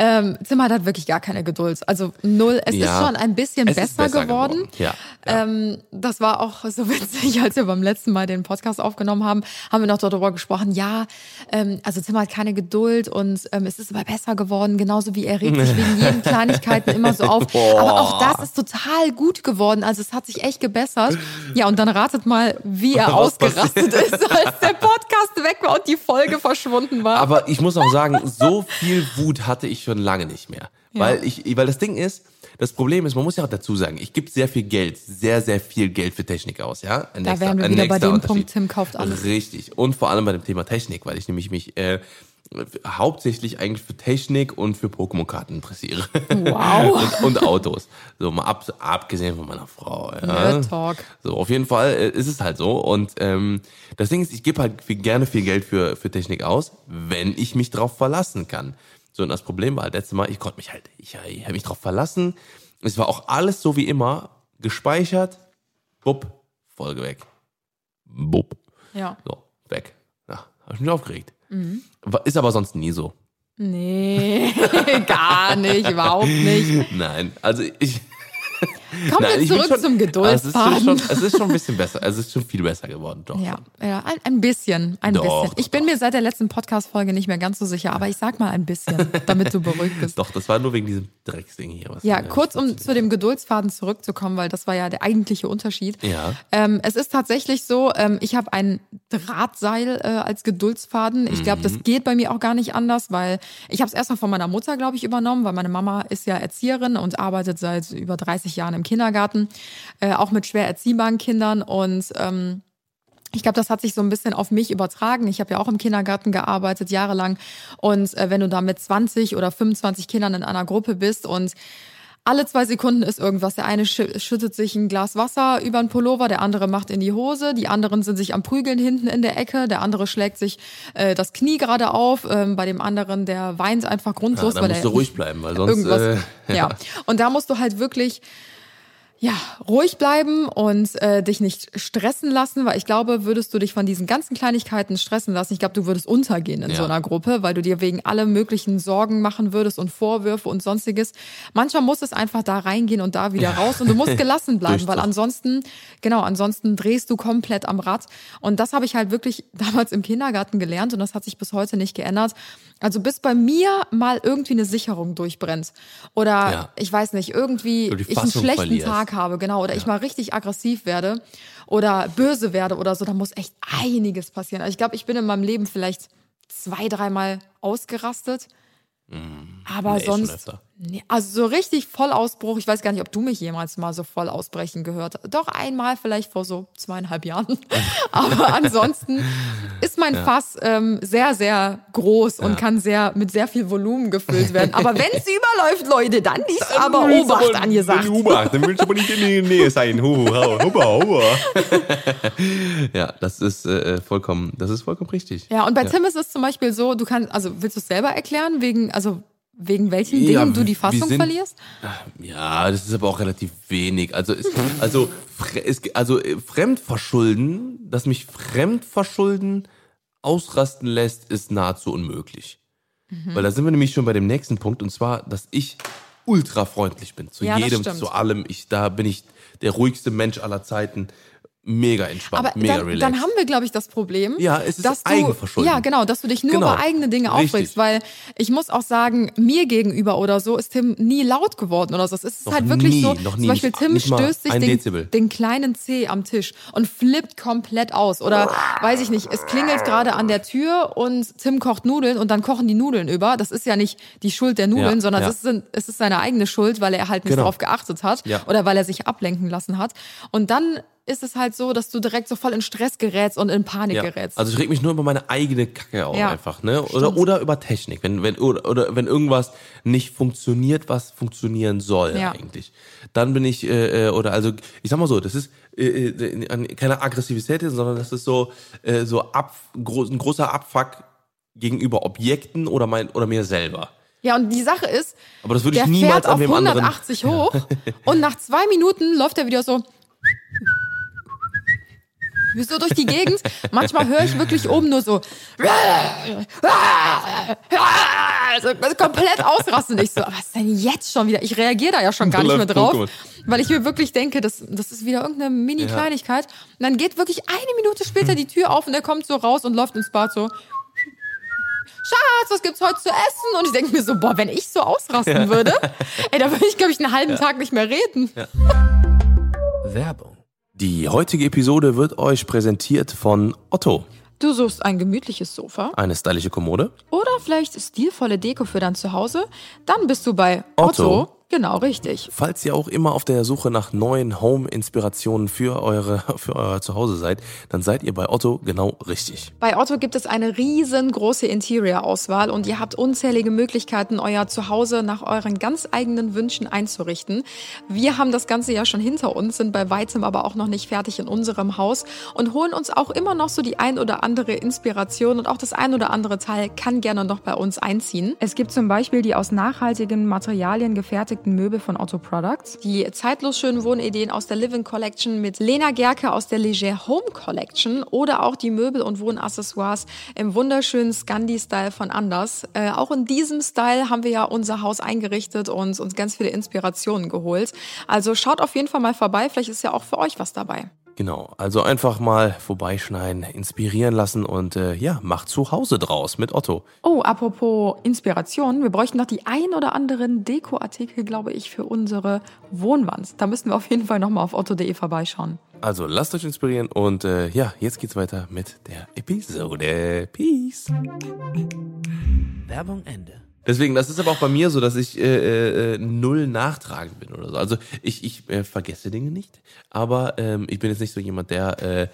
Ähm, Tim hat wirklich gar keine Geduld. Also null. Es ist
Ja.
schon ein bisschen
Es
besser,
ist besser
geworden.
Ja. ja.
Ähm, das war auch so witzig, als wir beim letzten Mal den Podcast aufgenommen haben, haben wir noch darüber gesprochen, ja, ähm, also Tim hat keine Geduld und ähm, es ist aber besser geworden, genauso wie er regt sich wegen jeden Kleinigkeiten immer so auf.
Boah.
Aber auch das ist total gut geworden, also es hat sich echt gebessert. Ja, und dann ratet mal, wie er
Was
ausgerastet ist, als der Podcast weg war und die Folge verschwunden war.
Aber ich muss auch sagen, so viel Wut hatte ich schon lange nicht mehr.
Ja.
Weil ich, weil das Ding ist, das Problem ist, man muss ja auch dazu sagen, ich gebe sehr viel Geld, sehr, sehr viel Geld für Technik aus, ja? Ein
Da wären wir wieder bei
nächster
dem. Punkt, Tim kauft alles.
Richtig. Und vor allem bei dem Thema Technik, weil ich nämlich mich äh, hauptsächlich eigentlich für Technik und für Pokémon-Karten interessiere.
Wow.
und, und Autos. So mal ab, abgesehen von meiner Frau. Ja?
Nerd Talk.
So, auf jeden Fall äh, ist es halt so. Und ähm, das Ding ist, ich gebe halt viel, gerne viel Geld für, für Technik aus, wenn ich mich drauf verlassen kann. So, und das Problem war halt letztes Mal, ich konnte mich halt, ich, ich habe mich drauf verlassen. Es war auch alles so wie immer, gespeichert, bupp, Folge weg. Bupp,
Ja.
so, weg. Ja, habe ich mich aufgeregt.
Mhm.
Ist aber sonst nie so.
Nee, gar nicht, überhaupt nicht.
Nein, also ich.
Kommen wir
ich bin
zurück zum
Also es, ist schon,
Geduldsfaden.
es ist schon ein bisschen besser. Es ist schon viel besser geworden, doch.
Ja, ja ein, ein bisschen, ein
Doch,
bisschen.
doch,
Ich bin mir seit der letzten Podcast-Folge nicht mehr ganz so sicher, aber ich sag mal ein bisschen, damit du beruhigt bist.
Doch, das war nur wegen diesem Drecksding hier. Was
Ja, kurz um zu dem Geduldsfaden zurückzukommen, weil das war ja der eigentliche Unterschied.
Ja.
Ähm, es ist tatsächlich so, ähm, ich habe ein Drahtseil äh, als Geduldsfaden. Ich glaube,
Mhm.
das geht bei mir auch gar nicht anders, weil ich habe es erstmal von meiner Mutter, glaube ich, übernommen, weil meine Mama ist ja Erzieherin und arbeitet seit über 30 Jahren im Kindergarten, äh, auch mit schwer erziehbaren Kindern und ähm, Ich glaube, das hat sich so ein bisschen auf mich übertragen. Ich habe ja auch im Kindergarten gearbeitet, jahrelang. Und äh, wenn du da mit 20 oder 25 Kindern in einer Gruppe bist und alle zwei Sekunden ist irgendwas. Der eine schüttet sich ein Glas Wasser über den Pullover, der andere macht in die Hose, die anderen sind sich am Prügeln hinten in der Ecke, der andere schlägt sich äh, das Knie gerade auf, ähm, bei dem anderen, der weint einfach grundlos.
Ja, da
weil
musst du ruhig bleiben, weil sonst...
irgendwas,
Äh,
ja. ja. Und da musst du halt wirklich ja, ruhig bleiben und äh, dich nicht stressen lassen, weil ich glaube, würdest du dich von diesen ganzen Kleinigkeiten stressen lassen, ich glaube, du würdest untergehen in
Ja.
so einer Gruppe, weil du dir wegen allem möglichen Sorgen machen würdest und Vorwürfe und sonstiges. Manchmal muss es einfach da reingehen und da wieder raus und du musst gelassen bleiben, weil ansonsten, genau, ansonsten drehst du komplett am Rad. Und das habe ich halt wirklich damals im Kindergarten gelernt und das hat sich bis heute nicht geändert. Also bis bei mir mal irgendwie eine Sicherung durchbrennt oder
Ja.
ich weiß nicht, irgendwie ich einen schlechten
verlierst.
Tag habe, genau, oder ich mal richtig aggressiv werde oder böse werde oder so, da muss echt einiges passieren. Also ich glaube, ich bin in meinem Leben vielleicht zwei, dreimal ausgerastet. Aber
nee,
sonst, nee, also so richtig Vollausbruch, ich weiß gar nicht, ob du mich jemals mal so voll ausbrechen gehört hast. Doch einmal vielleicht vor so zweieinhalb Jahren. Aber ansonsten ist mein Fass ähm, sehr, sehr groß und kann sehr mit sehr viel Volumen gefüllt werden. Aber wenn es überläuft, Leute, dann ist aber Obacht angesagt.
Obacht, dann willst du aber nicht in die Nähe sein. Hu, hau, huppa, huppa. ja, das ist äh, vollkommen, das ist vollkommen richtig.
Ja, und bei Tim ist es zum Beispiel so, du kannst, also willst du es selber erklären, wegen, also wegen welchen
Ja,
Dingen du die Fassung
sind-
verlierst?
Ja, das ist aber auch relativ wenig. Also, es, also, es, also äh, Fremdverschulden, dass mich Fremdverschulden ausrasten lässt, ist nahezu unmöglich.
Mhm.
Weil da sind wir nämlich schon bei dem nächsten Punkt, und zwar, dass ich ultra freundlich bin. Zu
Ja,
jedem, zu allem. Ich, da bin ich der ruhigste Mensch aller Zeiten. Mega entspannt,
Aber
mega
dann,
relaxed.
dann haben wir, glaube ich, das Problem.
Ja, es ist
dass du. Ja, genau, dass du dich nur
Genau.
über eigene Dinge
Richtig.
aufregst, weil ich muss auch sagen, mir gegenüber oder so ist Tim nie laut geworden oder so. Es ist
Noch
halt wirklich
nie,
so,
noch
zum
nie,
Beispiel
nicht-
Tim
nicht
stößt sich den, den kleinen Zeh am Tisch und flippt komplett aus oder weiß ich nicht, es klingelt gerade an der Tür und Tim kocht Nudeln und dann kochen die Nudeln über. Das ist ja nicht die Schuld der Nudeln,
Ja,
sondern
ja.
es, ist, es ist seine eigene Schuld, weil er halt nicht
Genau.
darauf geachtet hat
Ja.
oder weil er sich ablenken lassen hat. Und dann ist es halt so, dass du direkt so voll in Stress gerätst und in Panik
Ja.
gerätst.
Also ich reg mich nur über meine eigene Kacke auf
Ja,
einfach, ne? Oder,
stimmt.
oder über Technik, wenn, wenn, oder, oder wenn irgendwas nicht funktioniert, was funktionieren soll
Ja.
eigentlich. Dann bin ich, äh, äh, oder also, ich sag mal so, das ist äh, äh, keine Aggressivität, sondern das ist so, äh, so ab, groß, ein großer Abfuck gegenüber Objekten oder mein oder mir selber.
Ja, und die Sache ist,
Aber das würde ich
der
niemals
fährt
an
auf
wem anderen-
180 hoch und nach zwei Minuten läuft er wieder so so durch die Gegend. Manchmal höre ich wirklich oben nur so, so komplett ausrasten. Ich so, was ist denn jetzt schon wieder? Ich reagiere da ja schon gar nicht mehr drauf, weil ich mir wirklich denke, das, das ist wieder irgendeine Mini-Kleinigkeit. Und dann geht wirklich eine Minute später die Tür auf und er kommt so raus und läuft ins Bad so, Schatz, was gibt's heute zu essen? Und ich denke mir so, boah, wenn ich so ausrasten würde, ey, da würde ich, glaube ich, einen halben Tag nicht mehr reden.
Werbung.
Die heutige Episode wird euch präsentiert von Otto.
Du suchst ein gemütliches Sofa
Eine stylische Kommode.
oder vielleicht stilvolle Deko für dein Zuhause? Dann bist du bei
Otto.
Otto. Genau, richtig.
Falls ihr auch immer auf der Suche nach neuen Home-Inspirationen für eure, für euer Zuhause seid, dann seid ihr bei Otto genau richtig.
Bei Otto gibt es eine riesengroße Interior-Auswahl und ihr habt unzählige Möglichkeiten, euer Zuhause nach euren ganz eigenen Wünschen einzurichten. Wir haben das Ganze ja schon hinter uns, sind bei weitem aber auch noch nicht fertig in unserem Haus und holen uns auch immer noch so die ein oder andere Inspiration und auch das ein oder andere Teil kann gerne noch bei uns einziehen. Es gibt zum Beispiel die aus nachhaltigen Materialien gefertigten Möbel von Otto Products, die zeitlos schönen Wohnideen aus der Living Collection mit Lena Gerke aus der Leger Home Collection oder auch die Möbel- und Wohnaccessoires im wunderschönen Scandi-Style von Anders. Äh, auch in diesem Style haben wir ja unser Haus eingerichtet und uns ganz viele Inspirationen geholt. Also schaut auf jeden Fall mal vorbei, vielleicht ist ja auch für euch was dabei.
Genau, also einfach mal vorbeischneiden, inspirieren lassen und äh, ja, macht zu Hause draus mit Otto.
Oh, apropos Inspiration, wir bräuchten noch die ein oder anderen Dekoartikel, glaube ich, für unsere Wohnwand. Da müssen wir auf jeden Fall nochmal auf otto.de vorbeischauen.
Also lasst euch inspirieren und äh, ja, jetzt geht's weiter mit der Episode. Peace.
Werbung Ende.
Deswegen, das ist aber auch bei mir so, dass ich äh, äh, null nachtragend bin oder so. Also ich, ich äh, vergesse Dinge nicht, aber ähm, ich bin jetzt nicht so jemand, der äh,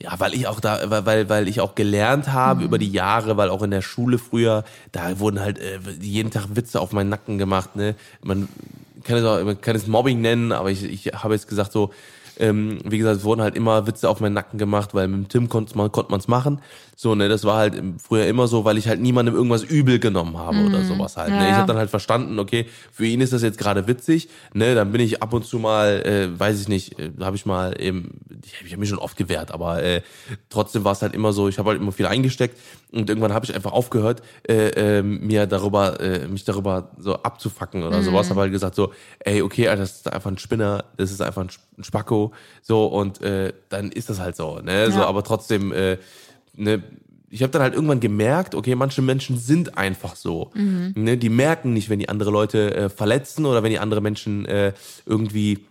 Ja, weil ich auch da, weil- weil, weil ich auch gelernt habe
Mhm.
über die Jahre, weil auch in der Schule früher, da wurden halt äh, jeden Tag Witze auf meinen Nacken gemacht, ne? Man kann es auch, man kann es Mobbing nennen, aber ich, ich habe jetzt gesagt so, ähm, wie gesagt, es wurden halt immer Witze auf meinen Nacken gemacht, weil mit dem Tim konnte man konnte man's machen. So, ne, das war halt früher immer so, weil ich halt niemandem irgendwas übel genommen habe oder sowas halt. Ne?
Mhm. Ja,
Ich habe dann halt verstanden, okay, für ihn ist das jetzt gerade witzig, ne, dann bin ich ab und zu mal, äh, weiß ich nicht, äh, habe ich mal eben, ich, habe mich schon oft gewehrt, aber äh, trotzdem war es halt immer so, ich habe halt immer viel eingesteckt und irgendwann habe ich einfach aufgehört, äh, äh, mir darüber, äh, mich darüber so abzufacken oder sowas, habe halt gesagt so, ey, okay, Alter, das ist einfach ein Spinner, das ist einfach ein Sp- ein Spacko, so und äh, dann ist das halt so, ne, so,
Ja.
aber trotzdem, äh, ne, ich habe dann halt irgendwann gemerkt, okay, manche Menschen sind einfach so. Ne, die merken nicht, wenn die andere Leute äh, verletzen oder wenn die andere Menschen äh, irgendwie,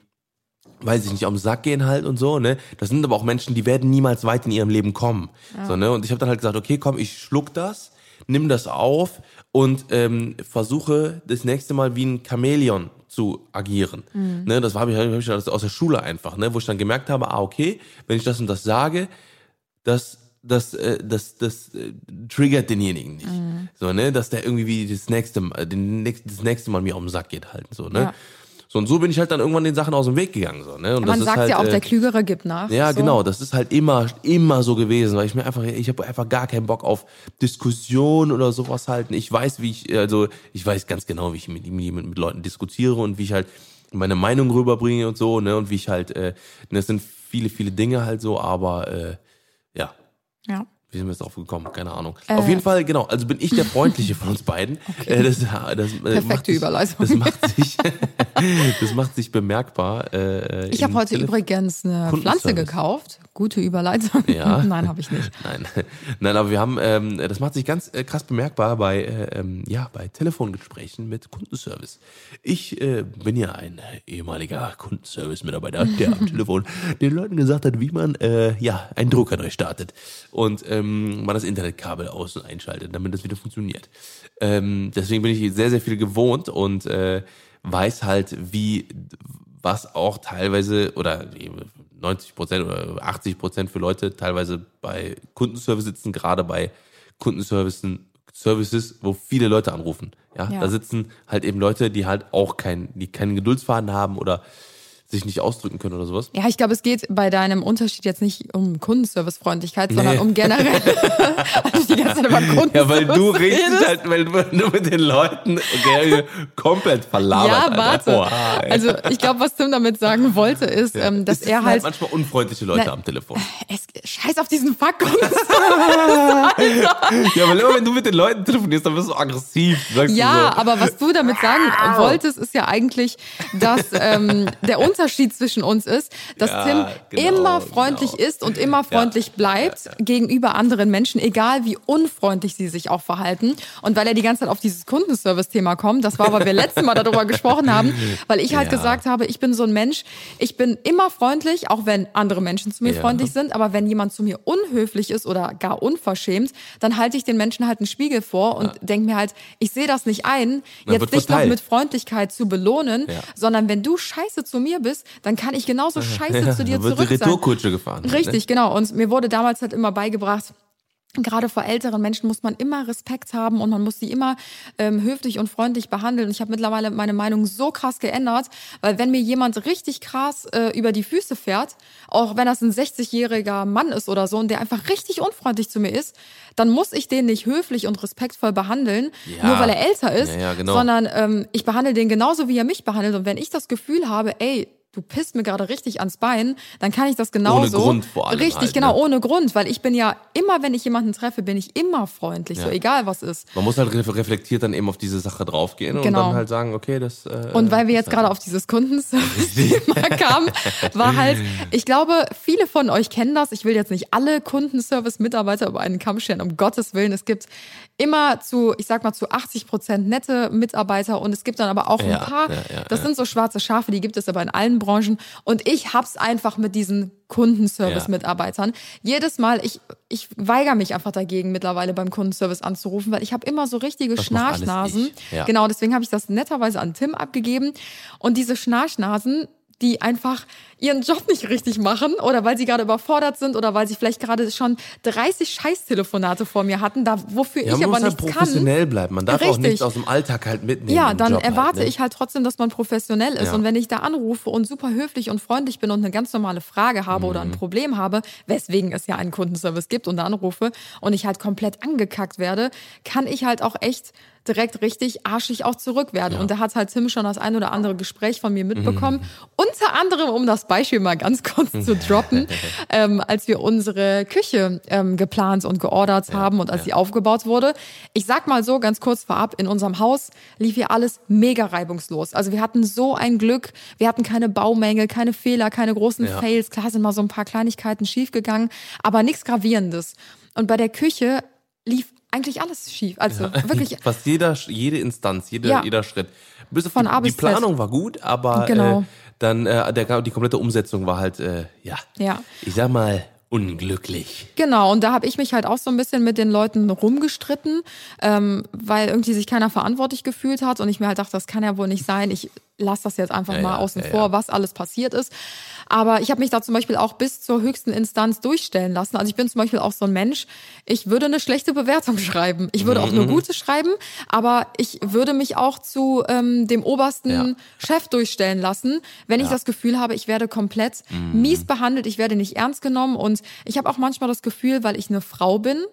weiß ich nicht, auf den Sack gehen halt und so. Ne, das sind aber auch Menschen, die werden niemals weit in ihrem Leben kommen. So, ne, und ich habe dann halt gesagt, okay, komm, ich schluck das, nimm das auf und ähm, versuche das nächste Mal wie ein Chamäleon zu agieren. Ne, das habe ich, hab ich aus der Schule einfach, ne, wo ich dann gemerkt habe, ah, okay, wenn ich das und das sage, das das äh, das das äh, triggert denjenigen nicht. So, ne, dass der irgendwie wie das nächste Mal, den das nächste Mal mir auf den Sack geht halt so, ne?
Ja.
So und so bin ich halt dann irgendwann den Sachen aus dem Weg gegangen so, ne? Und
Man
das
sagt
ist halt,
ja auch,
äh,
der Klügere gibt nach.
ja,
so.
genau, das ist halt immer immer so gewesen, weil ich mir einfach ich habe einfach gar keinen Bock auf Diskussion oder sowas halten. Ich weiß, wie ich also ich weiß ganz genau, wie ich mit, mit, mit Leuten diskutiere und wie ich halt meine Meinung rüberbringe und so, ne, und wie ich halt äh, das sind viele viele Dinge halt so, aber äh, ja,
Ja.
Wie sind wir jetzt drauf gekommen? Keine Ahnung.
Äh.
Auf jeden Fall, genau. Also bin ich der Freundliche von uns beiden. Äh, das, das, das
Perfekte
macht sich,
Überleitung.
Das macht sich, das macht sich bemerkbar. Äh,
Ich habe heute
Telefon-
übrigens eine. Pflanze gekauft. Gute Überleitung.
Ja.
Nein, habe ich nicht.
Nein, nein, aber wir haben, ähm, das macht sich ganz äh, krass bemerkbar bei, äh, ähm, ja, bei Telefongesprächen mit Kundenservice. Ich äh, bin ja ein ehemaliger Kundenservice-Mitarbeiter, der am Telefon den Leuten gesagt hat, wie man, äh, ja, einen Drucker neu startet und ähm, man das Internetkabel aus- und einschaltet, damit das wieder funktioniert. Ähm, deswegen bin ich sehr, sehr viel gewohnt und äh, weiß halt, wie was auch teilweise oder 90 Prozent oder 80 Prozent für Leute teilweise bei Kundenservice sitzen, gerade bei Kundenservicen, Services, wo viele Leute anrufen. Ja,
Ja.
da sitzen halt eben Leute, die halt auch kein, die keinen Geduldsfaden haben oder sich nicht ausdrücken können oder sowas.
Ja, ich glaube, es geht bei deinem Unterschied jetzt nicht um Kundenservice-Freundlichkeit, sondern
Nee.
um generell. Ich die ganze Zeit über
Ja, weil du redest halt, weil du mit den Leuten okay, komplett verlabert.
Ja, warte.
Ey.
Also ich glaube, was Tim damit sagen wollte, ist, ähm, dass
es
er
sind
halt,
manchmal unfreundliche Leute
Na-
am Telefon.
es, scheiß auf diesen Fuck.
Ja, weil immer wenn du mit den Leuten telefonierst, dann wirst du aggressiv.
Ja,
du so,
aber was du damit sagen wolltest, ist ja eigentlich, dass ähm, der Unterschied zwischen uns ist, dass
Ja,
Tim
genau,
immer freundlich
genau.
ist und immer freundlich bleibt gegenüber anderen Menschen, egal wie unfreundlich sie sich auch verhalten. Und weil er die ganze Zeit auf dieses Kundenservice-Thema kommt, das war, weil wir letztes Mal darüber gesprochen haben, weil ich halt
Ja.
gesagt habe, ich bin so ein Mensch, ich bin immer freundlich, auch wenn andere Menschen zu mir
Ja.
freundlich sind, aber wenn jemand zu mir unhöflich ist oder gar unverschämt, dann halte ich den Menschen halt einen Spiegel vor und denke mir halt, ich sehe das nicht ein,
Dann
jetzt dich noch
verteilt.
mit Freundlichkeit zu belohnen,
Ja.
sondern wenn du scheiße zu mir bist, dann kann ich genauso scheiße zu dir zurück sein.
Retourkutsche gefahren. Ne?
Richtig, genau. Und mir wurde damals halt immer beigebracht, Gerade vor älteren Menschen muss man immer Respekt haben und man muss sie immer ähm, höflich und freundlich behandeln. Und ich habe mittlerweile meine Meinung so krass geändert, weil wenn mir jemand richtig krass äh, über die Füße fährt, auch wenn das ein 60-jähriger Mann ist oder so und der einfach richtig unfreundlich zu mir ist, dann muss ich den nicht höflich und respektvoll behandeln,
Ja.
nur weil er älter ist,
Ja, ja, genau.
sondern ähm, ich behandle den genauso, wie er mich behandelt. Und wenn ich das Gefühl habe, ey, du pisst mir gerade richtig ans Bein, dann kann ich das genauso.
Grund vor allem
Richtig,
halt,
genau,
ne?
ohne Grund, weil ich bin ja immer, wenn ich jemanden treffe, bin ich immer freundlich, so
Ja.
egal was ist.
Man muss halt ref- reflektiert dann eben auf diese Sache draufgehen und
Genau.
dann halt sagen, okay, das. Äh,
Und weil wir jetzt
ist
gerade
halt
auf dieses Kundenservice-Thema kamen, war halt, ich glaube, viele von euch kennen das. Ich will jetzt nicht alle Kundenservice-Mitarbeiter über einen Kamm scheren, um Gottes Willen. Es gibt immer zu, ich sag mal, zu 80 Prozent nette Mitarbeiter und es gibt dann aber auch
Ja,
ein paar,
ja, ja,
das sind so schwarze Schafe, die gibt es aber in allen Branchen. Und ich hab's einfach mit diesen Kundenservice-Mitarbeitern. Jedes Mal, ich, ich weigere mich einfach dagegen, mittlerweile beim Kundenservice anzurufen, weil ich habe immer so richtige
Das
Schnarchnasen. Genau, deswegen habe ich das netterweise an Tim abgegeben. Und diese Schnarchnasen, die einfach ihren Job nicht richtig machen oder weil sie gerade überfordert sind oder weil sie vielleicht gerade schon 30 Scheißtelefonate vor mir hatten, da wofür
Ja,
ich
man
aber
muss halt
nichts
professionell bleiben. Man darf auch
Richtig.
nichts aus dem Alltag halt mitnehmen.
ja, dann
Job
erwarte
halt, ne?
ich halt trotzdem, dass man professionell ist.
Ja.
Und wenn ich da anrufe und super höflich und freundlich bin und eine ganz normale Frage habe oder
Mhm.
ein Problem habe, weswegen es ja einen Kundenservice gibt und da anrufe und ich halt komplett angekackt werde, kann ich halt auch echt direkt richtig arschig auch zurück werden. Und da hat halt Tim schon das ein oder andere Gespräch von mir mitbekommen.
Mhm.
Unter anderem, um das Beispiel mal ganz kurz zu droppen, ähm, als wir unsere Küche ähm, geplant und geordert haben und als sie aufgebaut wurde. Ich sag mal so ganz kurz vorab, in unserem Haus lief hier alles mega reibungslos. Also wir hatten so ein Glück, wir hatten keine Baumängel, keine Fehler, keine großen
Ja.
Fails. Klar sind mal so ein paar Kleinigkeiten schiefgegangen, aber nichts Gravierendes. Und bei der Küche lief eigentlich alles schief. Also wirklich
Fast jeder, jede Instanz, jede,
Ja.
jeder Schritt. Bis auf
Von
die,
A
die
bis Z.
Planung war gut, aber
Genau.
äh, dann äh, der, die komplette Umsetzung war halt, äh, ja,
Ja.
ich sag mal, unglücklich.
Genau, und da habe ich mich halt auch so ein bisschen mit den Leuten rumgestritten, ähm, weil irgendwie sich keiner verantwortlich gefühlt hat und ich mir halt dachte, das kann ja wohl nicht sein. Ich lasse das jetzt einfach
Ja,
mal
ja,
außen
ja,
vor, was alles passiert ist. Aber ich habe mich da zum Beispiel auch bis zur höchsten Instanz durchstellen lassen. Also ich bin zum Beispiel auch so ein Mensch, ich würde eine schlechte Bewertung schreiben. Ich würde auch
Mhm.
eine gute schreiben, aber ich würde mich auch zu ähm, dem obersten. Chef durchstellen lassen, wenn ich das Gefühl habe, ich werde komplett mies behandelt, ich werde nicht ernst genommen und ich habe auch manchmal das Gefühl, weil ich eine Frau bin,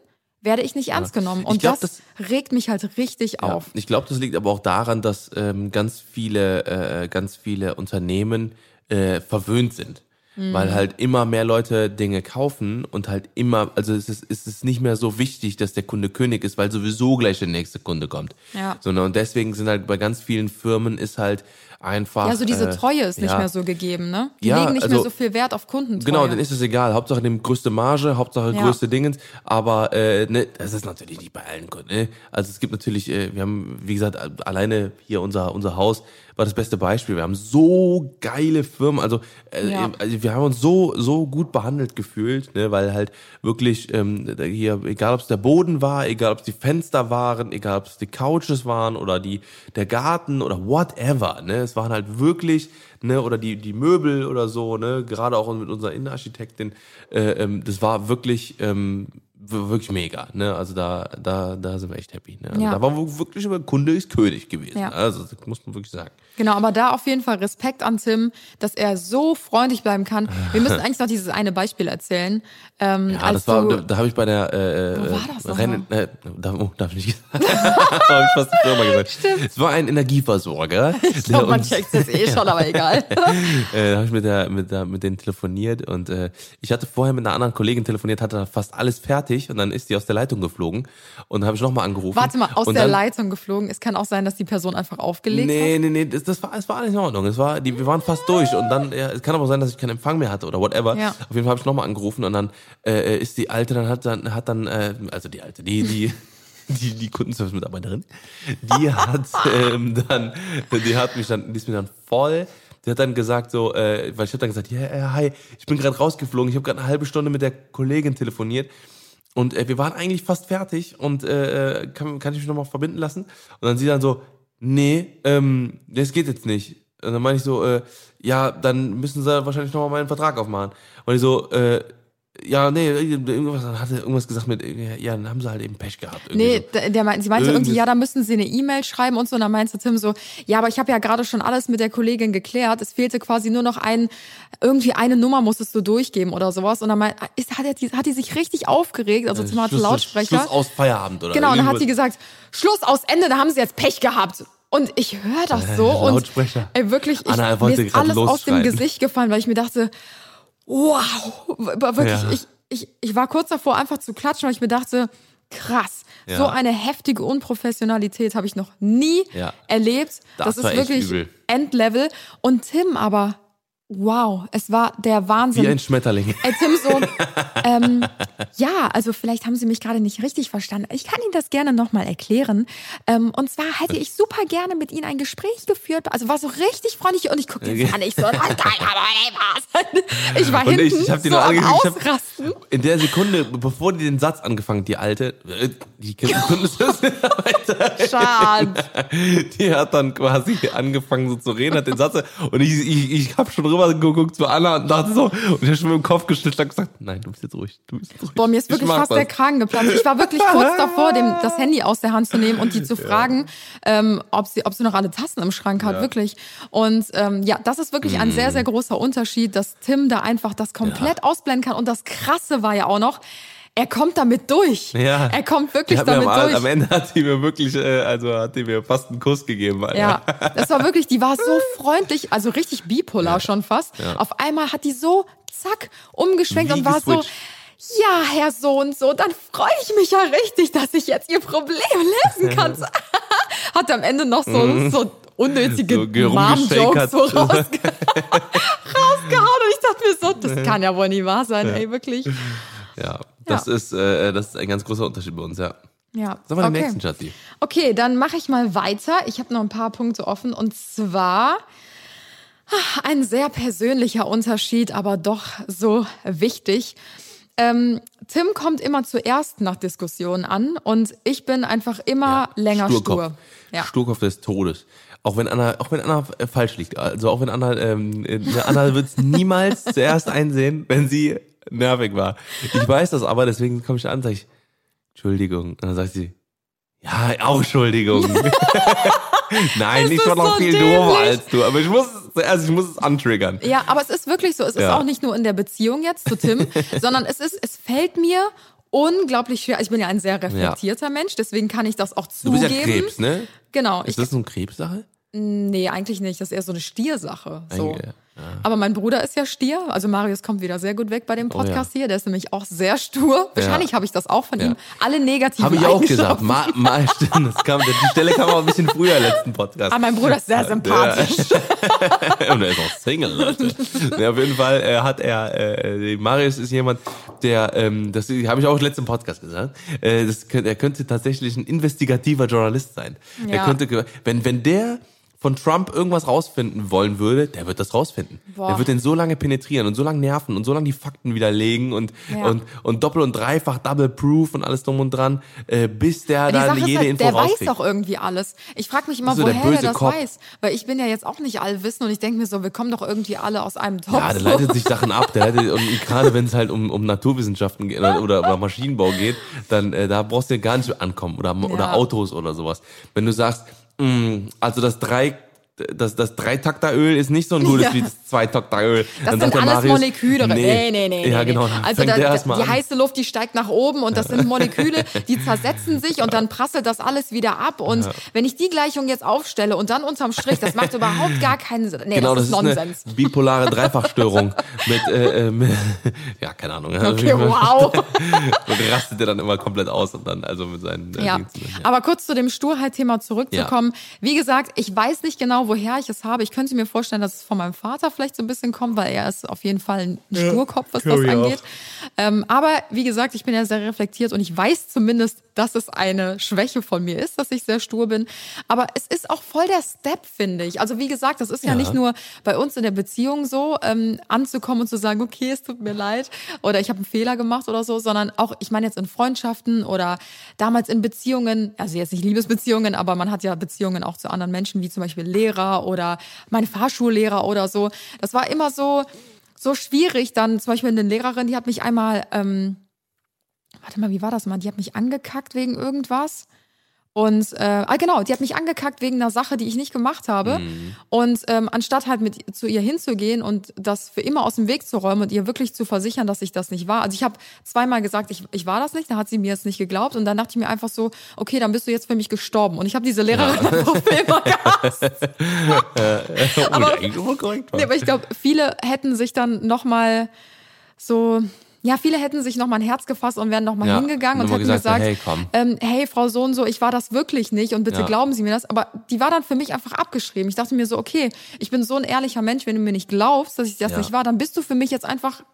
werde ich nicht ernst genommen und
glaub,
das, regt mich halt richtig
Ja,
auf.
ich glaube, das liegt aber auch daran, dass ähm, ganz viele, äh, ganz viele Unternehmen äh, verwöhnt sind.
Mhm.
Weil halt immer mehr Leute Dinge kaufen und halt immer, also es ist, es ist nicht mehr so wichtig, dass der Kunde König ist, weil sowieso gleich der nächste Kunde kommt.
Ja.
Sondern und deswegen sind halt bei ganz vielen Firmen ist halt einfach.
Ja, so diese
äh,
Treue ist nicht
ja.
mehr so gegeben, ne? Die
Ja,
legen nicht mehr
also-
so viel Wert auf Kundentreue.
Genau, dann ist es egal. Hauptsache dem größte Marge, Hauptsache
Ja.
größte Dingens. Aber äh, ne, das ist natürlich nicht bei allen Kunden. Ne? Also es gibt natürlich, äh, wir haben, wie gesagt, alleine hier unser unser Haus war das beste Beispiel. Wir haben so geile Firmen, also, äh,
Ja.
also wir haben uns so so gut behandelt gefühlt, ne, weil halt wirklich ähm, hier, egal ob es der Boden war, egal ob es die Fenster waren, egal ob es die Couches waren oder die der Garten oder whatever, ne, es waren halt wirklich ne, oder die, die Möbel oder so, ne, gerade auch mit unserer Innenarchitektin, äh, ähm, das war wirklich, ähm, wirklich mega, ne, also da, da, da sind wir echt happy, ne, also
Ja.
da war wirklich über Kunde ist König gewesen,
Ja.
also das muss man wirklich sagen.
Genau, aber da auf jeden Fall Respekt an Tim, dass er so freundlich bleiben kann. Wir müssen eigentlich noch dieses eine Beispiel erzählen. Ähm,
Ja, das war,
du,
da, da habe ich bei der äh,
Wo war
äh,
das
Rennen, äh, da, oh, darf ich nicht da habe ich fast die Firma gesagt. Stimmt. Es war ein Energieversorger.
ich glaube, man checkt es eh schon, aber egal.
äh, da habe ich mit der, mit der, mit denen telefoniert und äh, ich hatte vorher mit einer anderen Kollegin telefoniert, hatte fast alles fertig und dann ist die aus der Leitung geflogen und habe ich nochmal angerufen.
Warte mal, aus der
dann,
Leitung geflogen. Es kann auch sein, dass die Person einfach aufgelegt
Nee,
hat.
nee, nee, das, das war, es war alles in Ordnung. Es war, die, wir waren fast durch und dann, ja, es kann aber sein, dass ich keinen Empfang mehr hatte oder whatever.
Ja.
Auf jeden Fall habe ich nochmal angerufen und dann äh, ist die alte, dann hat dann, hat dann, äh, also die alte, die, die, die, die Kundenservice-Mitarbeiterin, die hat ähm, dann, die hat mich dann, die ist mir dann voll, die hat dann gesagt so, äh, weil ich habe dann gesagt, ja, ja, hi, ich bin gerade rausgeflogen, ich habe gerade eine halbe Stunde mit der Kollegin telefoniert und äh, wir waren eigentlich fast fertig und äh, äh, kann, kann ich mich nochmal verbinden lassen? Und dann sie dann so, nee, ähm, das geht jetzt nicht. Und dann meine ich so, äh, ja, dann müssen sie wahrscheinlich nochmal meinen Vertrag aufmachen. Und ich so, äh, ja, nee, irgendwas, dann hat er irgendwas gesagt mit, ja, dann haben sie halt eben Pech gehabt.
Nee,
so.
der, meint, sie meinte irgendwie, ja, da müssen sie eine E-Mail schreiben und so. Und dann meinte Tim so, ja, aber ich habe ja gerade schon alles mit der Kollegin geklärt. Es fehlte quasi nur noch ein, irgendwie eine Nummer musstest du durchgeben oder sowas. Und dann meint, ist, hat, er die, hat die sich richtig aufgeregt. Also Tim hatte
Schluss-
Lautsprecher.
Schluss aus Feierabend oder
Genau, und dann hat sie gesagt, Schluss aus Ende, da haben sie jetzt Pech gehabt. Und ich höre das so und
Lautsprecher.
ey, wirklich, ich,
Anna
mir ist alles aus dem. Gesicht gefallen, weil ich mir dachte, wow, wirklich,
Ja.
ich, ich, ich war kurz davor einfach zu klatschen, weil ich mir dachte, krass,
Ja.
so eine heftige Unprofessionalität habe ich noch nie
Ja.
erlebt.
Das
Das, ist wirklich
übel.
Endlevel. Und Tim aber, wow, es war der Wahnsinn.
Wie ein Schmetterling.
Ey, Tim, so, ähm, ja, also vielleicht haben Sie mich gerade nicht richtig verstanden. Ich kann Ihnen das gerne nochmal erklären. Ähm, und zwar hätte ich super gerne mit Ihnen ein Gespräch geführt. Also war so richtig freundlich und ich gucke jetzt an, ich so, aber sein. Ich war
Und
hinten
ich, ich habe die
so am Ausrasten.
hab- In der Sekunde, bevor die den Satz angefangen, die alte, äh, die
Schade.
die hat dann quasi angefangen so zu reden, hat den Satz und ich, ich, ich habe schon rüber geguckt zu Anna und dachte so, und ich habe schon mit dem Kopf geschüttelt und gesagt, nein, du bist jetzt ruhig, du bist ruhig.
Boah, mir ist
Ich
wirklich fast
das.
der Kragen geplatzt. Ich war wirklich kurz davor, dem das Handy aus der Hand zu nehmen und die zu fragen, ähm, ob sie, ob sie noch alle Tassen im Schrank hat,
Ja.
wirklich. Und ähm, ja, das ist wirklich ein
Mm.
sehr, sehr großer Unterschied, dass Tim da einfach das komplett ausblenden kann. Und das Krasse war ja auch noch, er kommt damit durch.
Ja.
Er kommt wirklich damit
am,
durch.
am Ende hat die mir wirklich, äh, also hat die mir fast einen Kuss gegeben. Alter.
Ja, das war wirklich, die war so freundlich, also richtig bipolar schon fast. Auf einmal hat die so, zack, umgeschwenkt
Wie
und war so,
geswitcht.
ja, Herr so und so, dann freue ich mich ja richtig, dass ich jetzt Ihr Problem lösen kann. hat am Ende noch so, so unnötige
Mhm. So
Mom-Jokes so rausge rausgehauen und ich dachte mir so, das kann ja wohl nie wahr sein, ey, wirklich.
Ja, das, Ist, äh, das ist ein ganz großer Unterschied bei uns, ja.
Ja,
Sollen wir den
okay.
nächsten, Schatzi?
Okay, dann mache ich mal weiter. Ich habe noch ein paar Punkte offen und zwar ah, ein sehr persönlicher Unterschied, aber doch so wichtig. Ähm, Tim kommt immer zuerst nach Diskussionen an und ich bin einfach immer länger
Sturkopf.
stur. Ja.
Sturkopf des Todes. Auch wenn Anna, auch wenn Anna äh, falsch liegt. Also auch wenn Anna, ähm, äh, Anna wird es niemals zuerst einsehen, wenn sie nervig war. Ich weiß das aber, deswegen komme ich an und sage ich, Entschuldigung. Und dann sagt sie, ja, auch Entschuldigung. Nein, ich war noch
so
viel
dämlich.
doofer als du. Aber ich muss es zuerst, ich muss es antriggern.
Ja, aber es ist wirklich so. Es ist
Ja.
auch nicht nur in der Beziehung jetzt zu Tim, sondern es ist, es fällt mir unglaublich schwer. Ich bin ja ein sehr reflektierter Mensch, deswegen kann ich das auch
Du bist
zugeben.
ja Krebs, ne?
Genau.
Ist das so eine Krebssache?
nee, eigentlich nicht. Das ist eher so eine Stiersache. So.
Eigentlich, ja.
Aber mein Bruder ist ja Stier. Also Marius kommt wieder sehr gut weg bei dem Podcast hier. Der ist nämlich auch sehr stur. Wahrscheinlich habe ich das auch von
Ja.
ihm. Alle negativen
Habe ich auch gesagt.
Eigenschaften.
Ma, ma, stimmt, das kam, die Stelle kam auch ein bisschen früher im letzten Podcast.
Aber mein Bruder ist sehr sympathisch.
Und er ist auch Single, Leute. ja, auf jeden Fall äh, hat er, äh, Marius ist jemand, der, ähm, das habe ich auch im letzten Podcast gesagt, äh, das, er könnte tatsächlich ein investigativer Journalist sein. Er
Ja.
könnte, wenn, wenn der von Trump irgendwas rausfinden wollen würde, der wird das rausfinden.
Boah.
Der wird den so lange penetrieren und so lange nerven und so lange die Fakten widerlegen und,
Ja.
und, und doppel und dreifach Double Proof und alles drum und dran, äh, bis der
Die
dann
Sache ist
jede
halt,
Info
der weiß
rauskriegt.
doch irgendwie alles. Ich frage mich immer,
Das ist so der
woher der
böse
das
Cop.
weiß. Weil ich bin ja jetzt auch nicht allwissend und ich denke mir so, wir kommen doch irgendwie alle aus einem Topf.
Ja, der leitet sich Sachen ab. Der leitet, und gerade wenn es halt um, um Naturwissenschaften geht oder, oder, Maschinenbau geht, dann äh, da brauchst du ja gar nicht ankommen oder, oder Autos oder sowas. Wenn du sagst, also das drei das, das Dreitakteröl ist nicht so ein gutes
Ja.
wie das Zweitakteröl.
Das
Dann
sind alles
Marius,
Moleküle. Nee, nee, nee.
Ja,
nee,
genau.
nee.
dann
Also da, die heiße Luft, die steigt nach oben und das sind Moleküle, die zersetzen sich und dann prasselt das alles wieder ab. Und wenn ich die Gleichung jetzt aufstelle und dann unterm Strich, das macht überhaupt gar keinen Sinn. Nee,
Genau,
das,
das
ist
ist,
Nonsens.
eine bipolare Dreifachstörung mit, äh, äh, mit, ja, keine Ahnung.
Okay, wow.
Und rastet der dann immer komplett aus und dann, also mit seinen, äh,
Ja,
Dings, ja.
aber kurz zu dem Sturheit-Thema zurückzukommen. Wie gesagt, ich weiß nicht genau, woher ich es habe. Ich könnte mir vorstellen, dass es von meinem Vater vielleicht so ein bisschen kommt, weil er ist auf jeden Fall ein Sturkopf, was das angeht. Ähm, aber wie gesagt, ich bin ja sehr reflektiert und ich weiß zumindest, dass es eine Schwäche von mir ist, dass ich sehr stur bin. Aber es ist auch voll der Step, finde ich. Also wie gesagt, das ist ja,
Ja.
nicht nur bei uns in der Beziehung so, ähm, anzukommen und zu sagen, okay, es tut mir leid oder ich habe einen Fehler gemacht oder so, sondern auch, ich meine jetzt in Freundschaften oder damals in Beziehungen, also jetzt nicht Liebesbeziehungen, aber man hat ja Beziehungen auch zu anderen Menschen, wie zum Beispiel Lehrer oder meine Fahrschullehrer oder so. Das war immer so, so schwierig. Dann zum Beispiel eine Lehrerin, die hat mich einmal, ähm, warte mal, wie war das mal? Die hat mich angekackt wegen irgendwas. Und äh, ah, genau, die hat mich angekackt wegen einer Sache, die ich nicht gemacht habe. Und ähm, anstatt halt mit zu ihr hinzugehen und das für immer aus dem Weg zu räumen und ihr wirklich zu versichern, dass ich das nicht war. Also ich habe zweimal gesagt, ich, ich war das nicht, da hat sie mir jetzt nicht geglaubt und dann dachte ich mir einfach so, okay, dann bist du jetzt für mich gestorben. Und ich habe diese Lehrerin einfach für immer gehasst.
aber, korrekt war.
Nee, aber ich glaube, viele hätten sich dann nochmal so, ja, viele hätten sich nochmal ein Herz gefasst und wären nochmal
Ja,
hingegangen und hätten
gesagt,
gesagt,
hey, komm.
Ähm, hey, Frau so und so, ich war das wirklich nicht und bitte
Ja.
glauben Sie mir das. Aber die war dann für mich einfach abgeschrieben. Ich dachte mir so, okay, ich bin so ein ehrlicher Mensch, wenn du mir nicht glaubst, dass ich das
Ja.
nicht war, dann bist du für mich jetzt einfach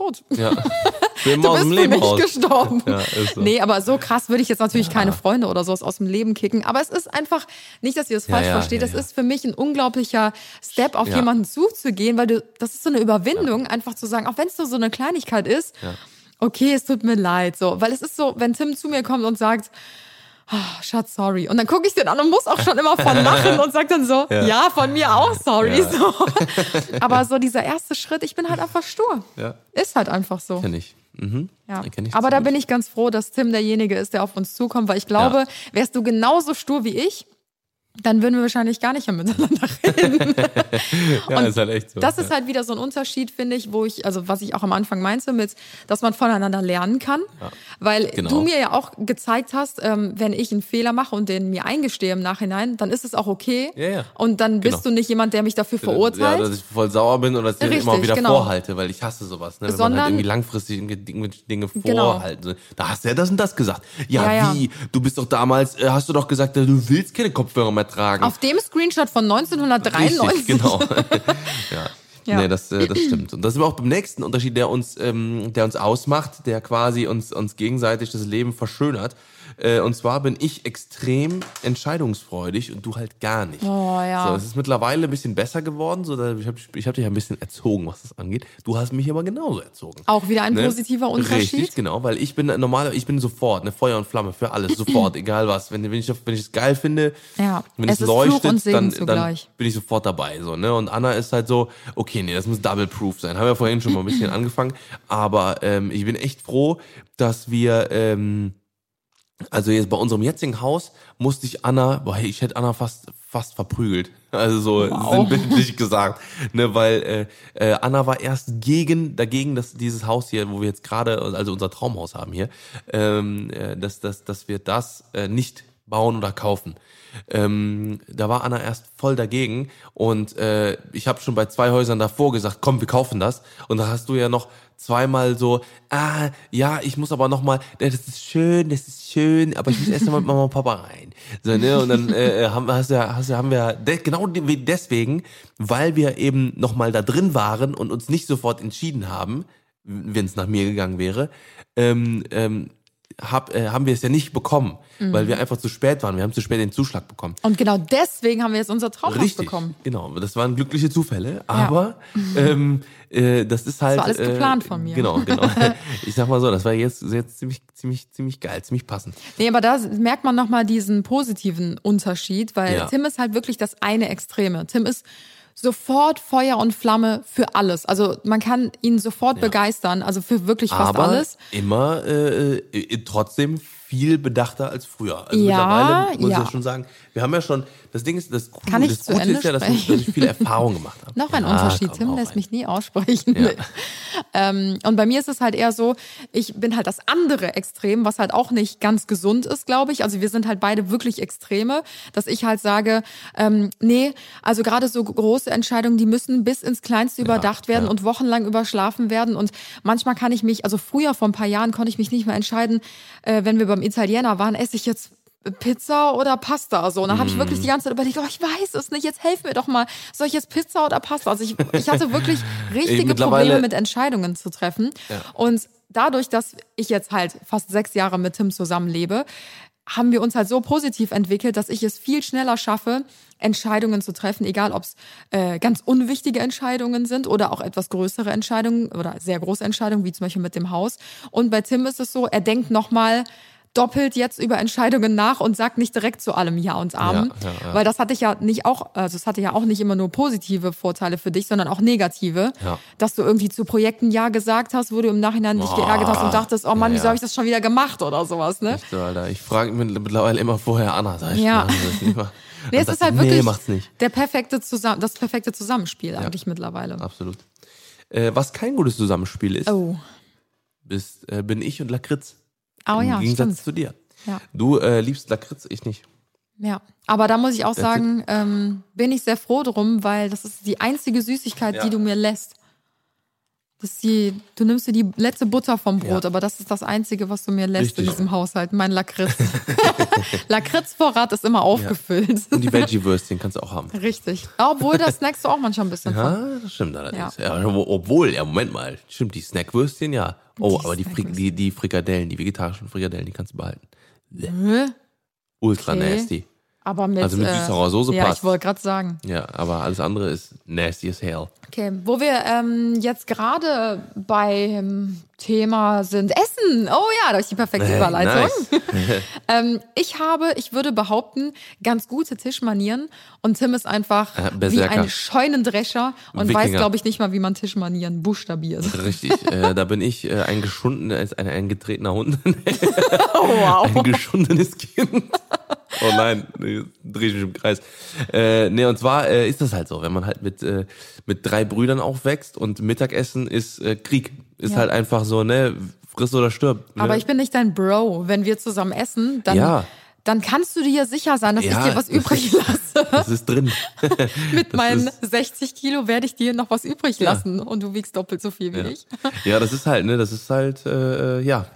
tot.
Ja. Immer
Du
aus
bist für
Leben
mich
raus.
gestorben.
Ja, so.
Nee, aber so krass würde ich jetzt natürlich keine Freunde oder sowas aus dem Leben kicken. Aber es ist einfach, nicht, dass ihr das
Ja,
falsch
ja,
versteht,
ja,
es
ja.
ist für mich ein unglaublicher Step, auf
Ja.
jemanden zuzugehen, weil du, das ist so eine Überwindung, einfach zu sagen, auch wenn es nur so eine Kleinigkeit ist, okay, es tut mir leid, so. Weil es ist so, wenn Tim zu mir kommt und sagt, ah, Schatz, sorry. Und dann gucke ich den an und muss auch schon immer von lachen und sag dann so, ja, von mir auch sorry. So. Aber so dieser erste Schritt, ich bin halt einfach stur.
Ja.
Ist halt einfach so.
Kenn ich. Mhm.
Ja.
Ich
Aber da
gut.
bin ich ganz froh, dass Tim derjenige ist, der auf uns zukommt, weil ich glaube,
Ja.
wärst du genauso stur wie ich, dann würden wir wahrscheinlich gar nicht mehr miteinander reden.
Ja, ist halt echt so.
Das
ja.
ist halt wieder so ein Unterschied, finde ich, wo ich, also was ich auch am Anfang meinte, mit, dass man voneinander lernen kann. Weil
genau.
du mir ja auch gezeigt hast, ähm, wenn ich einen Fehler mache und den mir eingestehe im Nachhinein, dann ist es auch okay.
Ja, ja.
Und dann bist
Genau.
du nicht jemand, der mich dafür verurteilt.
Ja, dass ich voll sauer bin oder dass ich
Richtig,
immer wieder
genau.
vorhalte, weil ich hasse sowas, ne? Wenn man
Sondern-
halt irgendwie langfristig Dinge
Genau.
vorhalten. So, Da hast du ja das und das gesagt. Ja,
Ja, ja.
wie? Du bist doch damals, äh, hast du doch gesagt, du willst keine Kopfhörer mehr tragen.
Auf dem Screenshot von 1993.
Richtig, genau. ja.
Ja.
Nee, das, äh, das stimmt. Und das ist auch beim nächsten Unterschied, der uns, ähm, der uns ausmacht, der quasi uns, uns gegenseitig das Leben verschönert. Äh, und zwar bin ich extrem entscheidungsfreudig und du halt gar nicht.
Oh, ja.
So, es ist mittlerweile ein bisschen besser geworden. So, ich habe ich hab dich ein bisschen erzogen, was das angeht. Du hast mich aber genauso erzogen.
Auch wieder ein
Ne?
positiver Unterschied.
Richtig, genau, weil ich bin normal, ich bin sofort, eine Feuer und Flamme für alles, sofort, egal was. Wenn, wenn ich wenn ich es geil finde,
Ja,
wenn
es
es, leuchtet, dann, dann bin ich sofort dabei, so, ne? Und Anna ist halt so, okay, nee, das muss double proof sein. Haben wir vorhin schon mal ein bisschen angefangen, aber ähm, ich bin echt froh, dass wir ähm, also jetzt bei unserem jetzigen Haus musste ich Anna, boah, hey, ich hätte Anna fast fast verprügelt. Also so
Wow.
sinnbildlich gesagt, ne, weil äh, äh, Anna war erst gegen dagegen, dass dieses Haus hier, wo wir jetzt gerade, also unser Traumhaus haben hier, ähm, äh, dass dass dass wir das äh, nicht bauen oder kaufen. Ähm, da war Anna erst voll dagegen und äh, ich habe schon bei zwei Häusern davor gesagt, komm, wir kaufen das. Und da hast du ja noch zweimal so, ah, ja, ich muss aber noch mal, ja, das ist schön, das ist schön, aber ich muss erst mal mit Mama und Papa rein. So, ne? Und dann äh, haben, hast du, hast du, haben wir genau de- deswegen, weil wir eben noch mal da drin waren und uns nicht sofort entschieden haben, wenn es nach mir gegangen wäre, ähm, ähm, hab, äh, haben wir es ja nicht bekommen, weil wir einfach zu spät waren. Wir haben zu spät den Zuschlag bekommen.
Und genau deswegen haben wir jetzt unser Traumhaus
Richtig,
bekommen.
genau. Das waren glückliche Zufälle, aber ähm, äh, das ist halt.
war alles
äh,
geplant von mir.
Genau, genau. ich sag mal so, das war jetzt, jetzt ziemlich, ziemlich, ziemlich geil, ziemlich passend.
Nee, aber da merkt man nochmal diesen positiven Unterschied, weil
Ja.
Tim ist halt wirklich das eine Extreme. Tim ist sofort Feuer und Flamme für alles. Also man kann ihn sofort begeistern, also für wirklich fast
aber
alles.
immer äh, äh, trotzdem viel bedachter als früher. Also
Ja,
mittlerweile muss ich
ja.
ja schon sagen, wir haben ja schon, das Ding ist, das,
ich
das Gute
Ende
ist ja, dass ich, dass ich viel Erfahrung gemacht habe.
Noch ein
Ja,
Unterschied. Tim lässt mich nie aussprechen.
Ja.
ähm, und bei mir ist es halt eher so, ich bin halt das andere Extrem, was halt auch nicht ganz gesund ist, glaube ich. Also wir sind halt beide wirklich Extreme, dass ich halt sage, ähm, nee, also gerade so große Entscheidungen, die müssen bis ins Kleinste überdacht werden
ja.
und wochenlang überschlafen werden. Und manchmal kann ich mich, also früher vor ein paar Jahren konnte ich mich nicht mehr entscheiden, äh, wenn wir beim Italiener waren, esse ich jetzt Pizza oder Pasta so. Und dann habe ich wirklich die ganze Zeit überlegt, oh, ich weiß es nicht, jetzt helf mir doch mal. Soll ich jetzt Pizza oder Pasta? Also ich, ich hatte wirklich richtige Probleme mit Entscheidungen zu treffen. Und dadurch, dass ich jetzt halt fast sechs Jahre mit Tim zusammenlebe, haben wir uns halt so positiv entwickelt, dass ich es viel schneller schaffe, Entscheidungen zu treffen, egal ob es äh, ganz unwichtige Entscheidungen sind oder auch etwas größere Entscheidungen oder sehr große Entscheidungen, wie zum Beispiel mit dem Haus. Und bei Tim ist es so, er denkt nochmal doppelt jetzt über Entscheidungen nach und sagt nicht direkt zu allem Ja und Amen.
Ja, ja, ja.
Weil das hatte ich ja nicht auch, also es hatte ja auch nicht immer nur positive Vorteile für dich, sondern auch negative. Dass du irgendwie zu Projekten Ja gesagt hast, wo du im Nachhinein dich
Boah.
geärgert hast und dachtest, oh Mann, wieso habe ich das schon wieder gemacht oder sowas, ne?
Echt Alter. Ich frage mich mittlerweile immer vorher Anna, sag ich,
Ja. Nee, es ist halt wirklich
Nee, macht's nicht.
Der perfekte Zusammen das perfekte Zusammenspiel eigentlich mittlerweile.
Absolut. Äh, was kein gutes Zusammenspiel ist,
Oh.
bist, äh, bin ich und Lakritz.
Oh
Im
ja,
Gegensatz
stimmt.
zu dir.
Ja.
Du äh, liebst Lakritz, ich nicht.
Ja, aber da muss ich auch sagen, ähm, bin ich sehr froh drum, weil das ist die einzige Süßigkeit,
Ja.
die du mir lässt. Das die, du nimmst dir die letzte Butter vom Brot,
Ja.
aber das ist das Einzige, was du mir lässt in
Richtig.
diesem Haushalt, mein Lakritz. Lakritzvorrat ist immer aufgefüllt.
Und die Veggie-Würstchen kannst du auch haben.
Richtig. Obwohl, das snackst du auch manchmal ein bisschen von.
Ja, das stimmt allerdings. Ja. wo- obwohl, ja, Moment mal. Stimmt, die Snackwürstchen, ja. Oh,
Die
aber die, Fri
Snackwürstchen.
die, die Frikadellen, die vegetarischen Frikadellen, die kannst du behalten. Ultra
Okay.
nasty.
Aber mit,
Also mit
äh,
süß-saurer Soße
Ja,
passt.
ich wollte gerade sagen.
Ja, aber alles andere ist nasty as hell.
Okay, wo wir ähm, jetzt gerade beim Thema sind Essen. Oh ja, da ist die perfekte Überleitung.
Nice.
Ähm, ich habe, ich würde behaupten, ganz gute Tischmanieren und Tim ist einfach
Äh,
wie ein Scheunendrescher und weiß,
Wikinger.
glaube ich, nicht mal, wie man Tischmanieren buchstabiert.
Richtig, äh, da bin ich äh, ein geschundener, ein, ein getretener Hund,
Oh, wow.
ein geschundenes Kind. Oh nein, nee, dreh ich mich im Kreis. Äh, nee, und zwar äh, ist das halt so, wenn man halt mit, äh, mit drei Brüdern aufwächst und Mittagessen ist äh, Krieg. Ist
Ja.
halt einfach so, ne, friss oder stirb. Ne?
Aber ich bin nicht dein Bro. Wenn wir zusammen essen, dann,
Ja.
dann kannst du dir sicher sein, dass
Ja,
ich dir was
das
übrig lasse.
Das ist drin.
Mit meinen
ist-
60 Kilo werde ich dir noch was übrig
Ja.
lassen und du wiegst doppelt so viel wie
Ja.
ich.
ja, das ist halt, ne, das ist halt, äh, ja,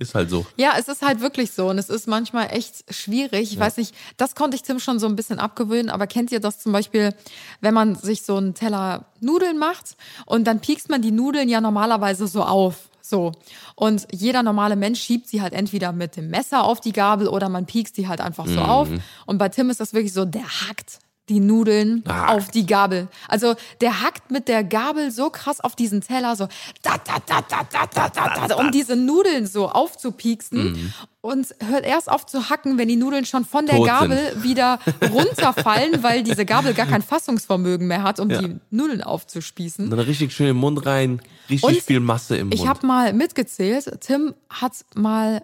ist halt so.
Ja, es ist halt wirklich so und es ist manchmal echt schwierig. Ich weiß nicht, das konnte ich Tim schon so ein bisschen abgewöhnen, aber kennt ihr das zum Beispiel, wenn man sich so einen Teller Nudeln macht und dann piekst man die Nudeln ja normalerweise so auf. So. Und jeder normale Mensch schiebt sie halt entweder mit dem Messer auf die Gabel oder man piekst die halt einfach so auf. Und bei Tim ist das wirklich so, der hackt die Nudeln
Ah.
auf die Gabel. Also der hackt mit der Gabel so krass auf diesen Teller, so da, da, da, da, da, da, da, da, um diese Nudeln so aufzupieksen und hört erst auf zu hacken, wenn die Nudeln schon von der
Tot
Gabel wieder runterfallen, weil diese Gabel gar kein Fassungsvermögen mehr hat, um
Ja.
die Nudeln aufzuspießen.
Und dann richtig schön im Mund rein, richtig
Und
viel Masse im
Ich
Mund.
habe mal mitgezählt, Tim hat mal,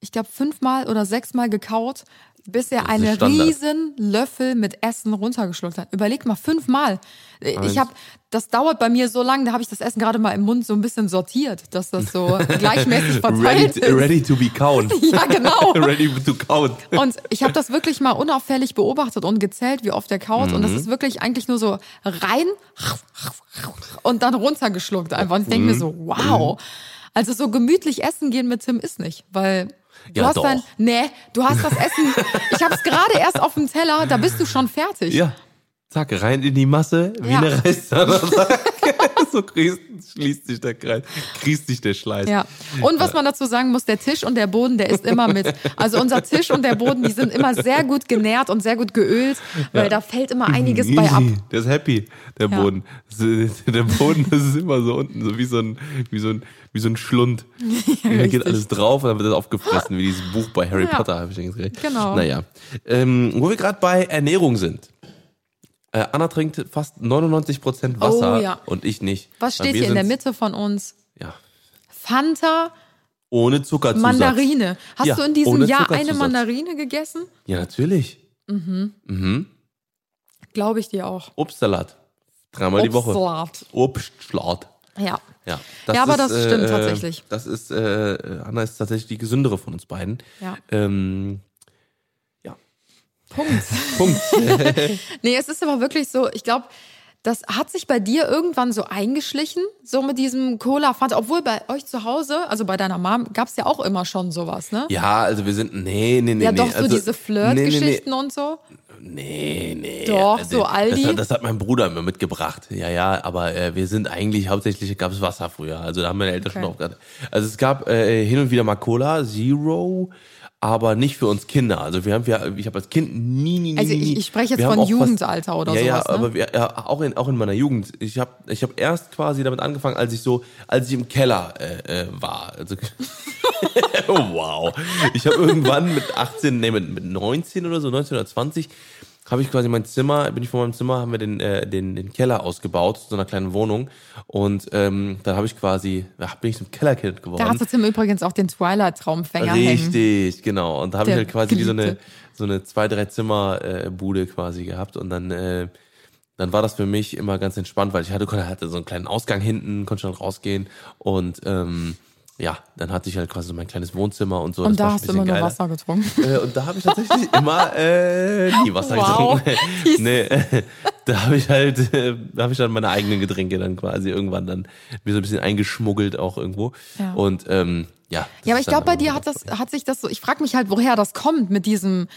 ich glaube, fünfmal oder sechsmal gekaut, bis er einen riesen Löffel mit Essen runtergeschluckt hat. Überleg mal, fünfmal. Ich habe, das dauert bei mir so lange, da habe ich das Essen gerade mal im Mund so ein bisschen sortiert, dass das so gleichmäßig verteilt
ready,
ist.
ready to be count.
Ja, genau.
ready to count.
Und ich habe das wirklich mal unauffällig beobachtet und gezählt, wie oft er kaut. Und das
Mhm.
ist wirklich eigentlich nur so rein und dann runtergeschluckt einfach. Und ich denke mir so,
Mhm.
wow. Also so gemütlich essen gehen mit Tim ist nicht, weil du
Ja,
hast
doch.
dein, nee, du hast das Essen, ich habe es gerade erst auf dem Teller, da bist du schon fertig.
Ja. Zack, rein in die Masse, wie
Ja.
eine Reißzahnradsack. so kriegst, schließt sich der Kreis, kriegst sich der Schleiß.
Ja. Und was man dazu sagen muss, der Tisch und der Boden, der ist immer mit. Also unser Tisch und der Boden, die sind immer sehr gut genährt und sehr gut geölt, weil da fällt immer einiges bei ab.
Easy. Der ist happy, der
Ja.
Boden. Der Boden, das ist immer so unten, so wie so ein, wie so ein, wie so ein Schlund. da geht alles drauf und dann wird das aufgefressen, wie dieses Buch bei Harry
Ja.
Potter, habe ich gesagt.
Genau.
Naja. Ähm, wo wir gerade bei Ernährung sind. Äh, Anna trinkt fast 99% Wasser
Oh, ja.
und ich nicht.
Was steht hier in der Mitte von uns?
Ja.
Fanta,
Ohne Zuckerzusatz.
Mandarine. Hast
Ja,
du in diesem Jahr eine Mandarine gegessen?
Ja, natürlich.
Glaube ich dir auch.
Obstsalat. Dreimal die Woche.
Obstsalat.
Obstsalat.
Ja.
Ja,
Ja, aber das stimmt tatsächlich.
Das ist, äh, Anna ist tatsächlich die gesündere von uns beiden.
Ja.
Ähm, ja,
Punkt.
Punkt.
Nee, es ist aber wirklich so, ich glaube, das hat sich bei dir irgendwann so eingeschlichen, so mit diesem Cola Fanta, obwohl bei euch zu Hause, also bei deiner Mom, gab es ja auch immer schon sowas, ne?
ja, also wir sind, nee, nee, nee.
Ja,
nee.
doch, so
also,
diese Flirt-Geschichten
Nee,
und so.
Nee, nee.
Doch,
Also,
so Aldi.
Das, hat- das hat mein Bruder mir mitgebracht. Ja, ja, aber äh, wir sind eigentlich, hauptsächlich gab es Wasser früher. Also da haben meine Eltern schon
Okay.
drauf gehabt. Also es gab äh, hin und wieder mal Cola, Zero, aber nicht für uns Kinder. Also wir haben, wir, ich habe als Kind nie, nie, nie,
Also ich- ich spreche jetzt von
fast-
Jugendalter oder
ja,
sowas,
Ja,
ne?
aber wir, ja, auch in auch in meiner Jugend. Ich habe ich habe erst quasi damit angefangen, als ich so, als ich im Keller äh, äh, war. Also, oh, wow. Ich habe irgendwann mit 18, nee, mit, mit 19 oder so, 19 oder 20, habe ich quasi mein Zimmer, bin ich von meinem Zimmer, haben wir den, äh, den, den Keller ausgebaut, zu so einer kleinen Wohnung. Und ähm, dann habe ich quasi, ja, bin ich zum Kellerkind geworden.
Da hast du Tim übrigens auch den Twilight-Traumfänger hängen.
Richtig, genau. Und da habe ich halt quasi wie so eine, so eine zwei, drei Zimmer äh, quasi gehabt. Und dann, äh, dann war das für mich immer ganz entspannt, weil ich hatte, hatte so einen kleinen Ausgang hinten, konnte schon rausgehen. Und ähm, ja, dann hatte ich halt quasi so mein kleines Wohnzimmer und so.
Und
das
da hast du immer nur Wasser getrunken.
Äh, und da habe ich tatsächlich immer äh, nie Wasser
Wow.
getrunken. nee, äh, da habe ich halt, äh, da habe ich dann meine eigenen Getränke dann quasi irgendwann dann mir so ein bisschen eingeschmuggelt auch irgendwo.
Ja.
Und ähm, ja.
Ja, aber ich glaube, bei dir hat das, hat sich das so, ich frage mich halt, woher das kommt mit diesem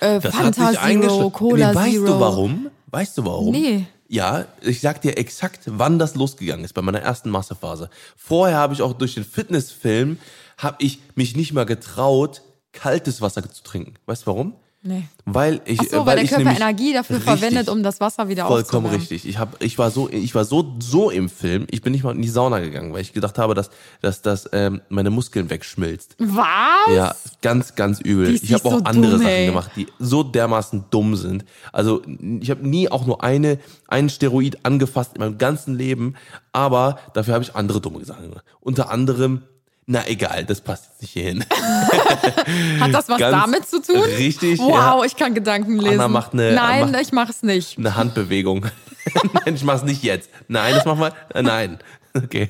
äh, Fanta Zero, Cola
nee, weißt
Zero.
du warum? Weißt du warum?
Nee.
Ja, ich sag dir exakt, wann das losgegangen ist bei meiner ersten Massephase. Vorher habe ich auch durch den Fitnessfilm habe ich mich nicht mal getraut, kaltes Wasser zu trinken. Weißt du warum?
Nee.
Weil ich,
so,
äh,
weil der
ich
Körper Energie dafür
Richtig.
verwendet, um das Wasser wieder
Vollkommen richtig. Ich hab, ich war so, ich war so, so im Film. Ich bin nicht mal in die Sauna gegangen, weil ich gedacht habe, dass, dass das ähm, meine Muskeln wegschmilzt.
Was?
Ja, ganz, ganz übel.
Die
Ich habe auch
so
andere
dumm,
Sachen
ey.
gemacht, die so dermaßen dumm sind. Also ich habe nie auch nur eine, einen Steroid angefasst in meinem ganzen Leben, aber dafür habe ich andere dumme Sachen gemacht. Unter anderem, na egal, das passt jetzt nicht hierhin.
Hat das was
Ganz
damit zu tun?
richtig,
Wow,
ja.
ich kann Gedanken lesen.
macht eine-
Nein,
macht-
ich mach's nicht.
Eine Handbewegung. Nein, ich mach's nicht jetzt. Nein, das mach mal. Äh, Nein. Okay.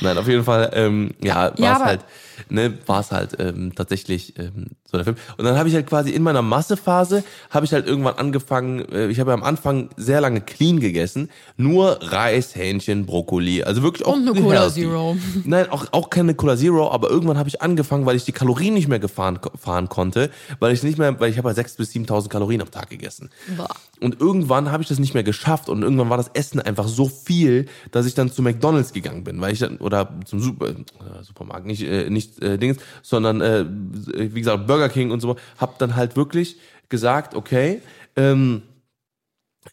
Nein, auf jeden Fall, ähm, ja, war es
Ja,
halt, ne, war es halt ähm, tatsächlich ähm, so der Film. Und dann habe ich halt quasi in meiner Massephase, habe ich halt irgendwann angefangen, äh, ich habe ja am Anfang sehr lange clean gegessen, nur Reis, Hähnchen, Brokkoli, also wirklich auch
Und eine Cola
healthy.
Zero.
Nein, auch, auch keine Cola Zero, aber irgendwann habe ich angefangen, weil ich die Kalorien nicht mehr gefahren, fahren konnte, weil ich nicht mehr, weil ich habe ja 6.000 bis 7.000 Kalorien am Tag gegessen.
Boah.
Und irgendwann habe ich das nicht mehr geschafft und irgendwann war das Essen einfach so viel, dass ich dann zu McDonald's gegangen bin, weil ich dann oder zum Super, äh, Supermarkt nicht äh, nicht äh, Dings, sondern äh, wie gesagt Burger King und so, habe dann halt wirklich gesagt, okay, ähm,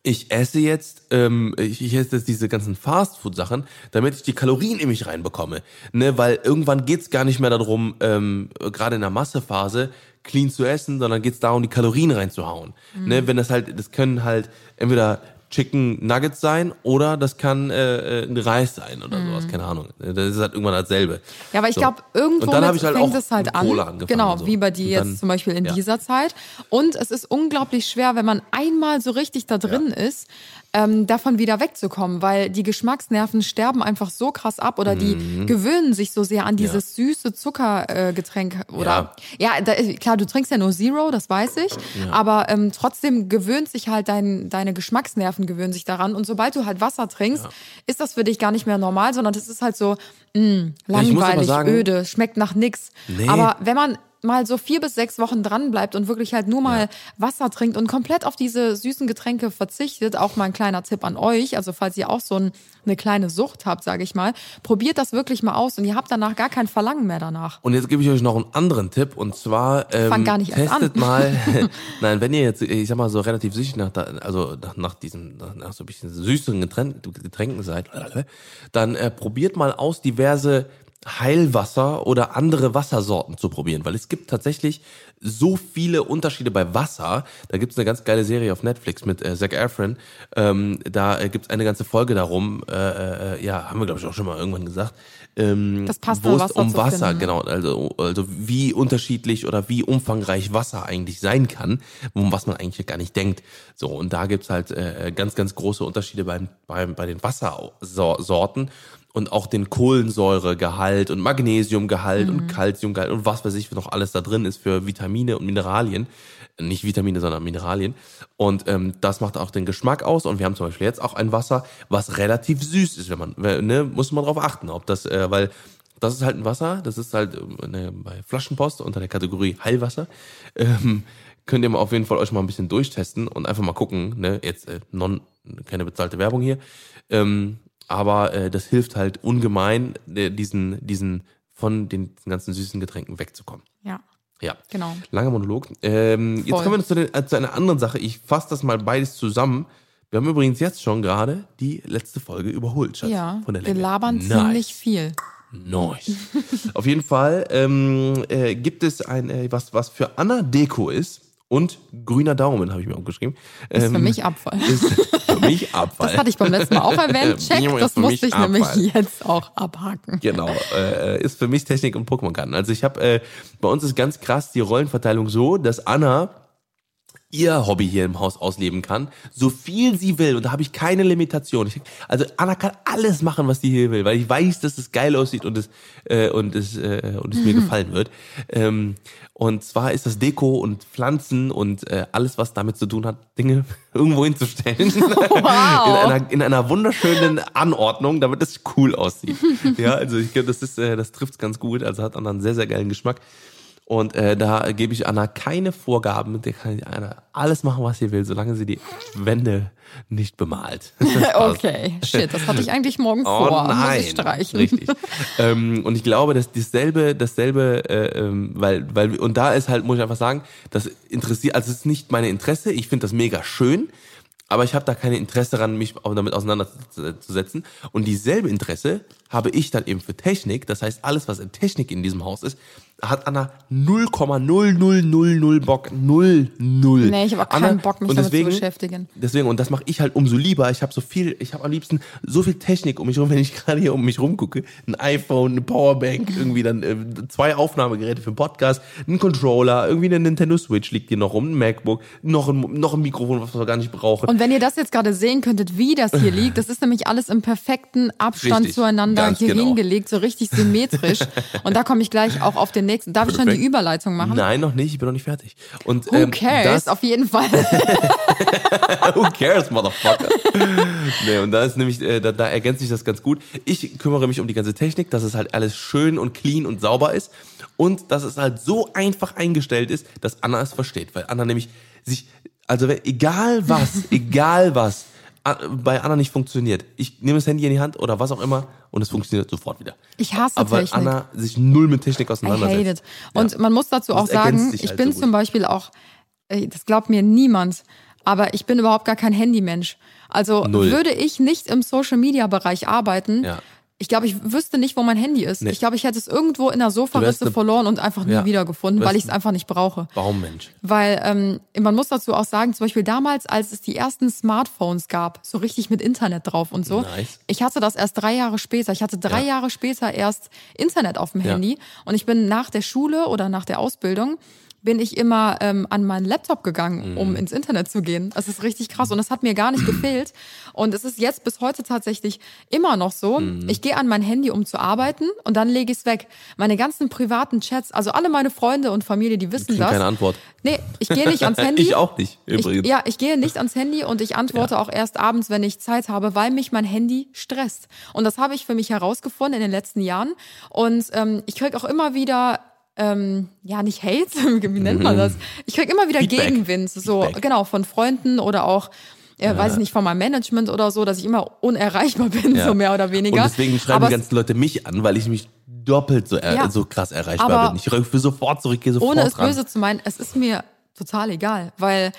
ich esse jetzt, ähm, ich, ich esse jetzt diese ganzen Fastfood-Sachen, damit ich die Kalorien in mich reinbekomme. Ne, weil irgendwann geht's gar nicht mehr darum, ähm, gerade in der Massephase, clean zu essen, sondern geht's darum, die Kalorien reinzuhauen. Ne, wenn das halt, das können halt entweder Chicken Nuggets sein oder das kann äh, äh, ein Reis sein oder sowas, keine Ahnung. Das ist halt irgendwann dasselbe.
Ja, aber ich
So.
glaube, irgendwo
dann halt
fängt es halt an. Genau,
so.
wie bei dir
Und
jetzt
dann-
zum Beispiel in
ja.
dieser Zeit. Und es ist unglaublich schwer, wenn man einmal so richtig da drin ist, ähm, davon wieder wegzukommen, weil die Geschmacksnerven sterben einfach so krass ab oder die gewöhnen sich so sehr an dieses süße Zuckergetränk äh, oder? Ja, da, ist- klar, du trinkst ja nur Zero, das weiß ich, aber ähm, trotzdem gewöhnt sich halt dein, deine Geschmacksnerven gewöhnen sich daran und sobald du halt Wasser trinkst, ist das für dich gar nicht mehr normal, sondern das ist halt so mh,
aber
langweilig,
sagen-
öde, schmeckt nach nix.
Nee.
Aber wenn man mal so vier bis sechs Wochen dran bleibt und wirklich halt nur mal Wasser trinkt und komplett auf diese süßen Getränke verzichtet, auch mal ein kleiner Tipp an euch, also falls ihr auch so ein, eine kleine Sucht habt, sage ich mal, probiert das wirklich mal aus und ihr habt danach gar kein Verlangen mehr danach.
Und jetzt gebe ich euch noch einen anderen Tipp und zwar ähm,
Fang gar nicht erst
testet
an.
mal, nein, wenn ihr jetzt, ich sag mal so relativ süchtig nach, also nach, nach diesem, nach, nach so ein bisschen süßeren Getränk, Getränken seid, dann äh, probiert mal aus diverse Heilwasser oder andere Wassersorten zu probieren, weil es gibt tatsächlich so viele Unterschiede bei Wasser. Da gibt es eine ganz geile Serie auf Netflix mit äh, Zac Efron. Ähm, da äh, gibt es eine ganze Folge darum. Äh, äh, ja, haben wir glaube ich auch schon mal irgendwann gesagt. Ähm,
Das passende
wo es um Wasser,
finden.
genau, also, also wie unterschiedlich oder wie umfangreich Wasser eigentlich sein kann, um was man eigentlich gar nicht denkt. So, und da gibt's halt äh, ganz, ganz große Unterschiede beim, beim, bei den Wassersorten und auch den Kohlensäuregehalt und Magnesiumgehalt
Mhm.
und Calciumgehalt und was weiß ich, was noch alles da drin ist für Vitamine und Mineralien. Nicht Vitamine, sondern Mineralien. Und ähm, das macht auch den Geschmack aus. Und wir haben zum Beispiel jetzt auch ein Wasser, was relativ süß ist, wenn man, ne, muss man drauf achten, ob das, äh, weil das ist halt ein Wasser, das ist halt äh, ne, bei Flaschenpost unter der Kategorie Heilwasser. Ähm, könnt ihr mal auf jeden Fall euch mal ein bisschen durchtesten und einfach mal gucken, ne, jetzt äh, non, keine bezahlte Werbung hier. Ähm, aber äh, das hilft halt ungemein, äh, diesen, diesen von den ganzen süßen Getränken wegzukommen.
Ja,
Ja.
genau.
Langer Monolog. Ähm, jetzt kommen wir zu, den, äh, zu einer anderen Sache. Ich fasse das mal beides zusammen. Wir haben übrigens jetzt schon gerade die letzte Folge überholt, Schatz.
Ja,
von der
wir labern
nice.
ziemlich viel.
Nice. Auf jeden Fall ähm, äh, gibt es ein, äh, was, was für Anna Deko ist und grüner Daumen, habe ich mir auch geschrieben.
Ist für
Ähm,
mich Abfall.
Ist für mich Abfall.
Das hatte ich beim letzten Mal auch erwähnt. Check, das
für
musste ich nämlich
Abfall.
jetzt auch abhaken.
Genau, äh, ist für mich Technik und Pokémon-Karten. Also ich habe, äh, bei uns ist ganz krass die Rollenverteilung so, dass Anna ihr Hobby hier im Haus ausleben kann, so viel sie will und da habe ich keine Limitation. Ich, also Anna kann alles machen, was die hier will, weil ich weiß, dass es geil aussieht und es äh, und es äh, und es mir gefallen wird. Ähm, und zwar ist das Deko und Pflanzen und äh, alles, was damit zu tun hat, Dinge irgendwo hinzustellen in einer in einer wunderschönen Anordnung, damit es cool aussieht. ja, also ich glaube, das ist äh, das trifft's ganz gut. Also hat Anna einen sehr sehr geilen Geschmack. Und äh, da gebe ich Anna keine Vorgaben, der kann Anna alles machen, was sie will, solange sie die Wände nicht bemalt.
Okay, shit, das hatte ich eigentlich morgen vor. Muss ich streichen.
Oh Richtig. ähm, und ich glaube, dass dasselbe, dasselbe, äh, ähm, weil, weil, und da ist halt, muss ich einfach sagen, das interessiert, also es ist nicht meine Interesse, ich finde das mega schön, aber ich habe da keine Interesse daran, mich auch damit auseinanderzusetzen. Und dieselbe Interesse habe ich dann eben für Technik. Das heißt, alles, was in Technik in diesem Haus ist, hat Anna 0,0000 Bock. 0, 0.
Nee, ich habe auch keinen
Anna-
Bock, mich
und
damit
deswegen,
zu beschäftigen.
Deswegen, und das mache ich halt umso lieber. Ich habe so viel, ich habe am liebsten so viel Technik um mich rum, wenn ich gerade hier um mich rumgucke. Ein iPhone, eine Powerbank, irgendwie dann äh, zwei Aufnahmegeräte für einen Podcast, ein Controller, irgendwie eine Nintendo Switch liegt hier noch rum, ein MacBook, noch ein, noch ein Mikrofon, was wir gar nicht brauchen.
Und wenn ihr das jetzt gerade sehen könntet, wie das hier liegt, das ist nämlich alles im perfekten Abstand
Richtig,
zueinander hier
genau.
hingelegt, so richtig symmetrisch. Und da komme ich gleich auch auf den nächsten. Darf ich schon die. Überleitung machen?
Nein, noch nicht, ich bin noch nicht fertig. Und
Who
ähm,
cares? auf jeden Fall.
Who cares, Motherfucker? nee, und da ist nämlich, äh, da, da ergänzt sich das ganz gut. Ich kümmere mich um die ganze Technik, dass es halt alles schön und clean und sauber ist. Und dass es halt so einfach eingestellt ist, dass Anna es versteht. Weil Anna nämlich sich, also egal was, egal was, bei Anna nicht funktioniert. Ich nehme das Handy in die Hand oder was auch immer und es funktioniert sofort wieder.
Ich hasse
Aber weil
Technik.
Anna sich null mit Technik
I
auseinandersetzt.
hate it. Und
Ja.
man muss dazu auch
Das
sagen, ich
halt
bin
so
zum Beispiel auch, das glaubt mir niemand, aber ich bin überhaupt gar kein Handymensch. Also
Null.
würde ich nicht im Social Media Bereich arbeiten,
Ja.
Ich glaube, ich wüsste nicht, wo mein Handy ist.
Nee.
Ich glaube, ich hätte es irgendwo in der
eine-
verloren und einfach nie
Ja.
wiedergefunden, weil ich es einfach nicht brauche.
Baummensch.
Weil ähm, man muss dazu auch sagen, zum Beispiel damals, als es die ersten Smartphones gab, so richtig mit Internet drauf und so.
Nice.
Ich hatte das erst drei Jahre später. Ich hatte drei
Ja.
Jahre später erst Internet auf dem
Ja.
Handy. Und ich bin nach der Schule oder nach der Ausbildung bin ich immer ähm, an meinen Laptop gegangen,
Mhm.
um ins Internet zu gehen. Das ist richtig krass und das hat mir gar nicht gefehlt. Und es ist jetzt bis heute tatsächlich immer noch so.
Mhm.
Ich gehe an mein Handy, um zu arbeiten und dann lege ich es weg. Meine ganzen privaten Chats, also alle meine Freunde und Familie, die wissen
Kriegen
das.
keine Antwort.
Nee, ich gehe nicht ans Handy.
Ich auch nicht, übrigens.
Ich, ja, ich gehe nicht ans Handy und ich antworte auch erst abends, wenn ich Zeit habe, weil mich mein Handy stresst. Und das habe ich für mich herausgefunden in den letzten Jahren. Und ähm, ich krieg auch immer wieder ähm, ja, nicht Hate, wie nennt man das? Ich krieg immer wieder
Feedback.
Gegenwind, so
Feedback.
genau von Freunden oder auch, äh, weiß ich nicht, von meinem Management oder so, dass ich immer unerreichbar bin,
Ja.
so mehr oder weniger.
Und deswegen schreiben
Aber
die ganzen Leute mich an, weil ich mich doppelt so,
Ja.
so krass erreichbar bin. Ich rufe sofort zurück, gehe sofort
ohne es
ran.
böse zu meinen, es ist mir total egal, weil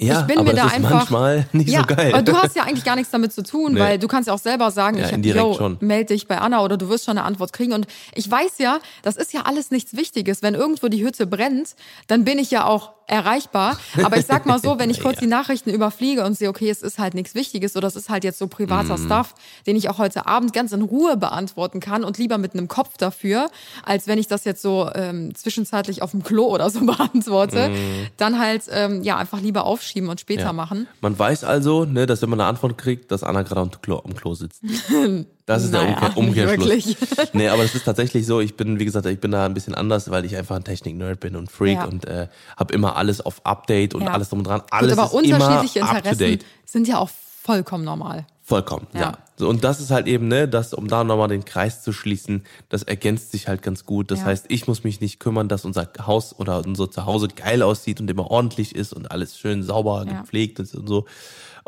Ja,
ich bin
aber
mir da
das ist
einfach
manchmal nicht
ja,
so geil.
Aber du hast ja eigentlich gar nichts damit zu tun,
Nee.
weil du kannst ja auch selber sagen,
Ja,
ich yo,
schon.
meld dich bei Anna oder du wirst schon eine Antwort kriegen. Und ich weiß ja, das ist ja alles nichts Wichtiges. Wenn irgendwo die Hütte brennt, dann bin ich ja auch erreichbar. Aber ich sag mal so, wenn ich kurz
Ja.
die Nachrichten überfliege und sehe, okay, es ist halt nichts Wichtiges oder es ist halt jetzt so privater
Mhm.
Stuff, den ich auch heute Abend ganz in Ruhe beantworten kann und lieber mit einem Kopf dafür, als wenn ich das jetzt so ähm, zwischenzeitlich auf dem Klo oder so beantworte, dann halt ähm, ja einfach lieber aufschieben und später.
Ja.
machen.
Man weiß also, ne, dass wenn man eine Antwort kriegt, dass Anna gerade am Klo, am Klo sitzt. Das ist
Naja,
der Umkehr, Umkehrschluss.
wirklich.
Nee, aber das ist tatsächlich so. Ich bin, wie gesagt, ich bin da ein bisschen anders, weil ich einfach ein Technik-Nerd bin und Freak
Ja.
und äh, habe immer alles auf Update und
Ja.
alles drum und dran. Alles
Gut, aber unterschiedliche Interessen sind ja auch vollkommen normal.
Vollkommen, ja.
Ja.
So, und das ist halt eben, ne, das, um da nochmal den Kreis zu schließen, das ergänzt sich halt ganz gut. Das
Ja.
heißt, ich muss mich nicht kümmern, dass unser Haus oder unser Zuhause geil aussieht und immer ordentlich ist und alles schön sauber
Ja.
gepflegt ist und so.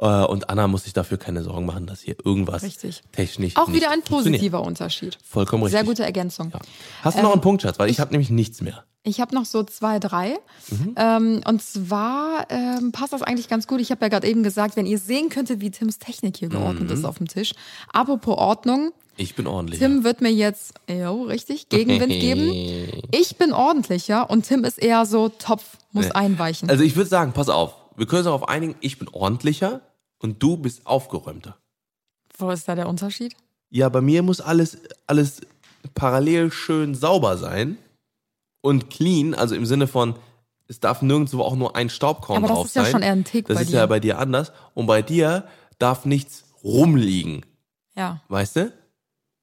Äh, Und Anna muss sich dafür keine Sorgen machen, dass hier irgendwas
Richtig.
technisch
Auch wieder ein positiver Unterschied.
Vollkommen richtig.
Sehr gute Ergänzung.
Ja. Hast du noch einen Punkt, Schatz? Weil ich habe nämlich nichts mehr.
Ich habe noch so zwei, drei.
Mhm.
Ähm, und zwar ähm, passt das eigentlich ganz gut. Ich habe ja gerade eben gesagt, wenn ihr sehen könntet, wie Tims Technik hier geordnet
Mhm.
ist auf dem Tisch. Apropos Ordnung,
Ich bin ordentlich.
Tim wird mir jetzt, jo, richtig, Gegenwind geben. Ich bin ordentlicher und Tim ist eher so Topf, muss einweichen.
Also ich würde sagen, pass auf, wir können uns darauf einigen, ich bin ordentlicher und du bist aufgeräumter.
Wo ist da der Unterschied?
Ja, bei mir muss alles, alles parallel schön sauber sein und clean, also im Sinne von, es darf nirgendwo auch nur ein Staubkorn
Aber das
drauf
ist ja
sein.
schon eher ein Tick
Das
bei
ist
dir.
ja bei dir anders. Und bei dir darf nichts rumliegen.
Ja.
Weißt du?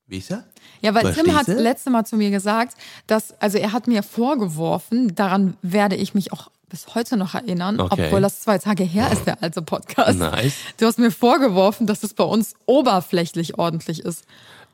Wie ist er?
Ja, weil Tim hat
Verstehst du?
letzte Mal zu mir gesagt, dass, also er hat mir vorgeworfen, daran werde ich mich auch bis heute noch erinnern,
Okay.
obwohl das zwei Tage her ist, der alte Podcast.
Nice.
Du hast mir vorgeworfen, dass es bei uns oberflächlich ordentlich ist.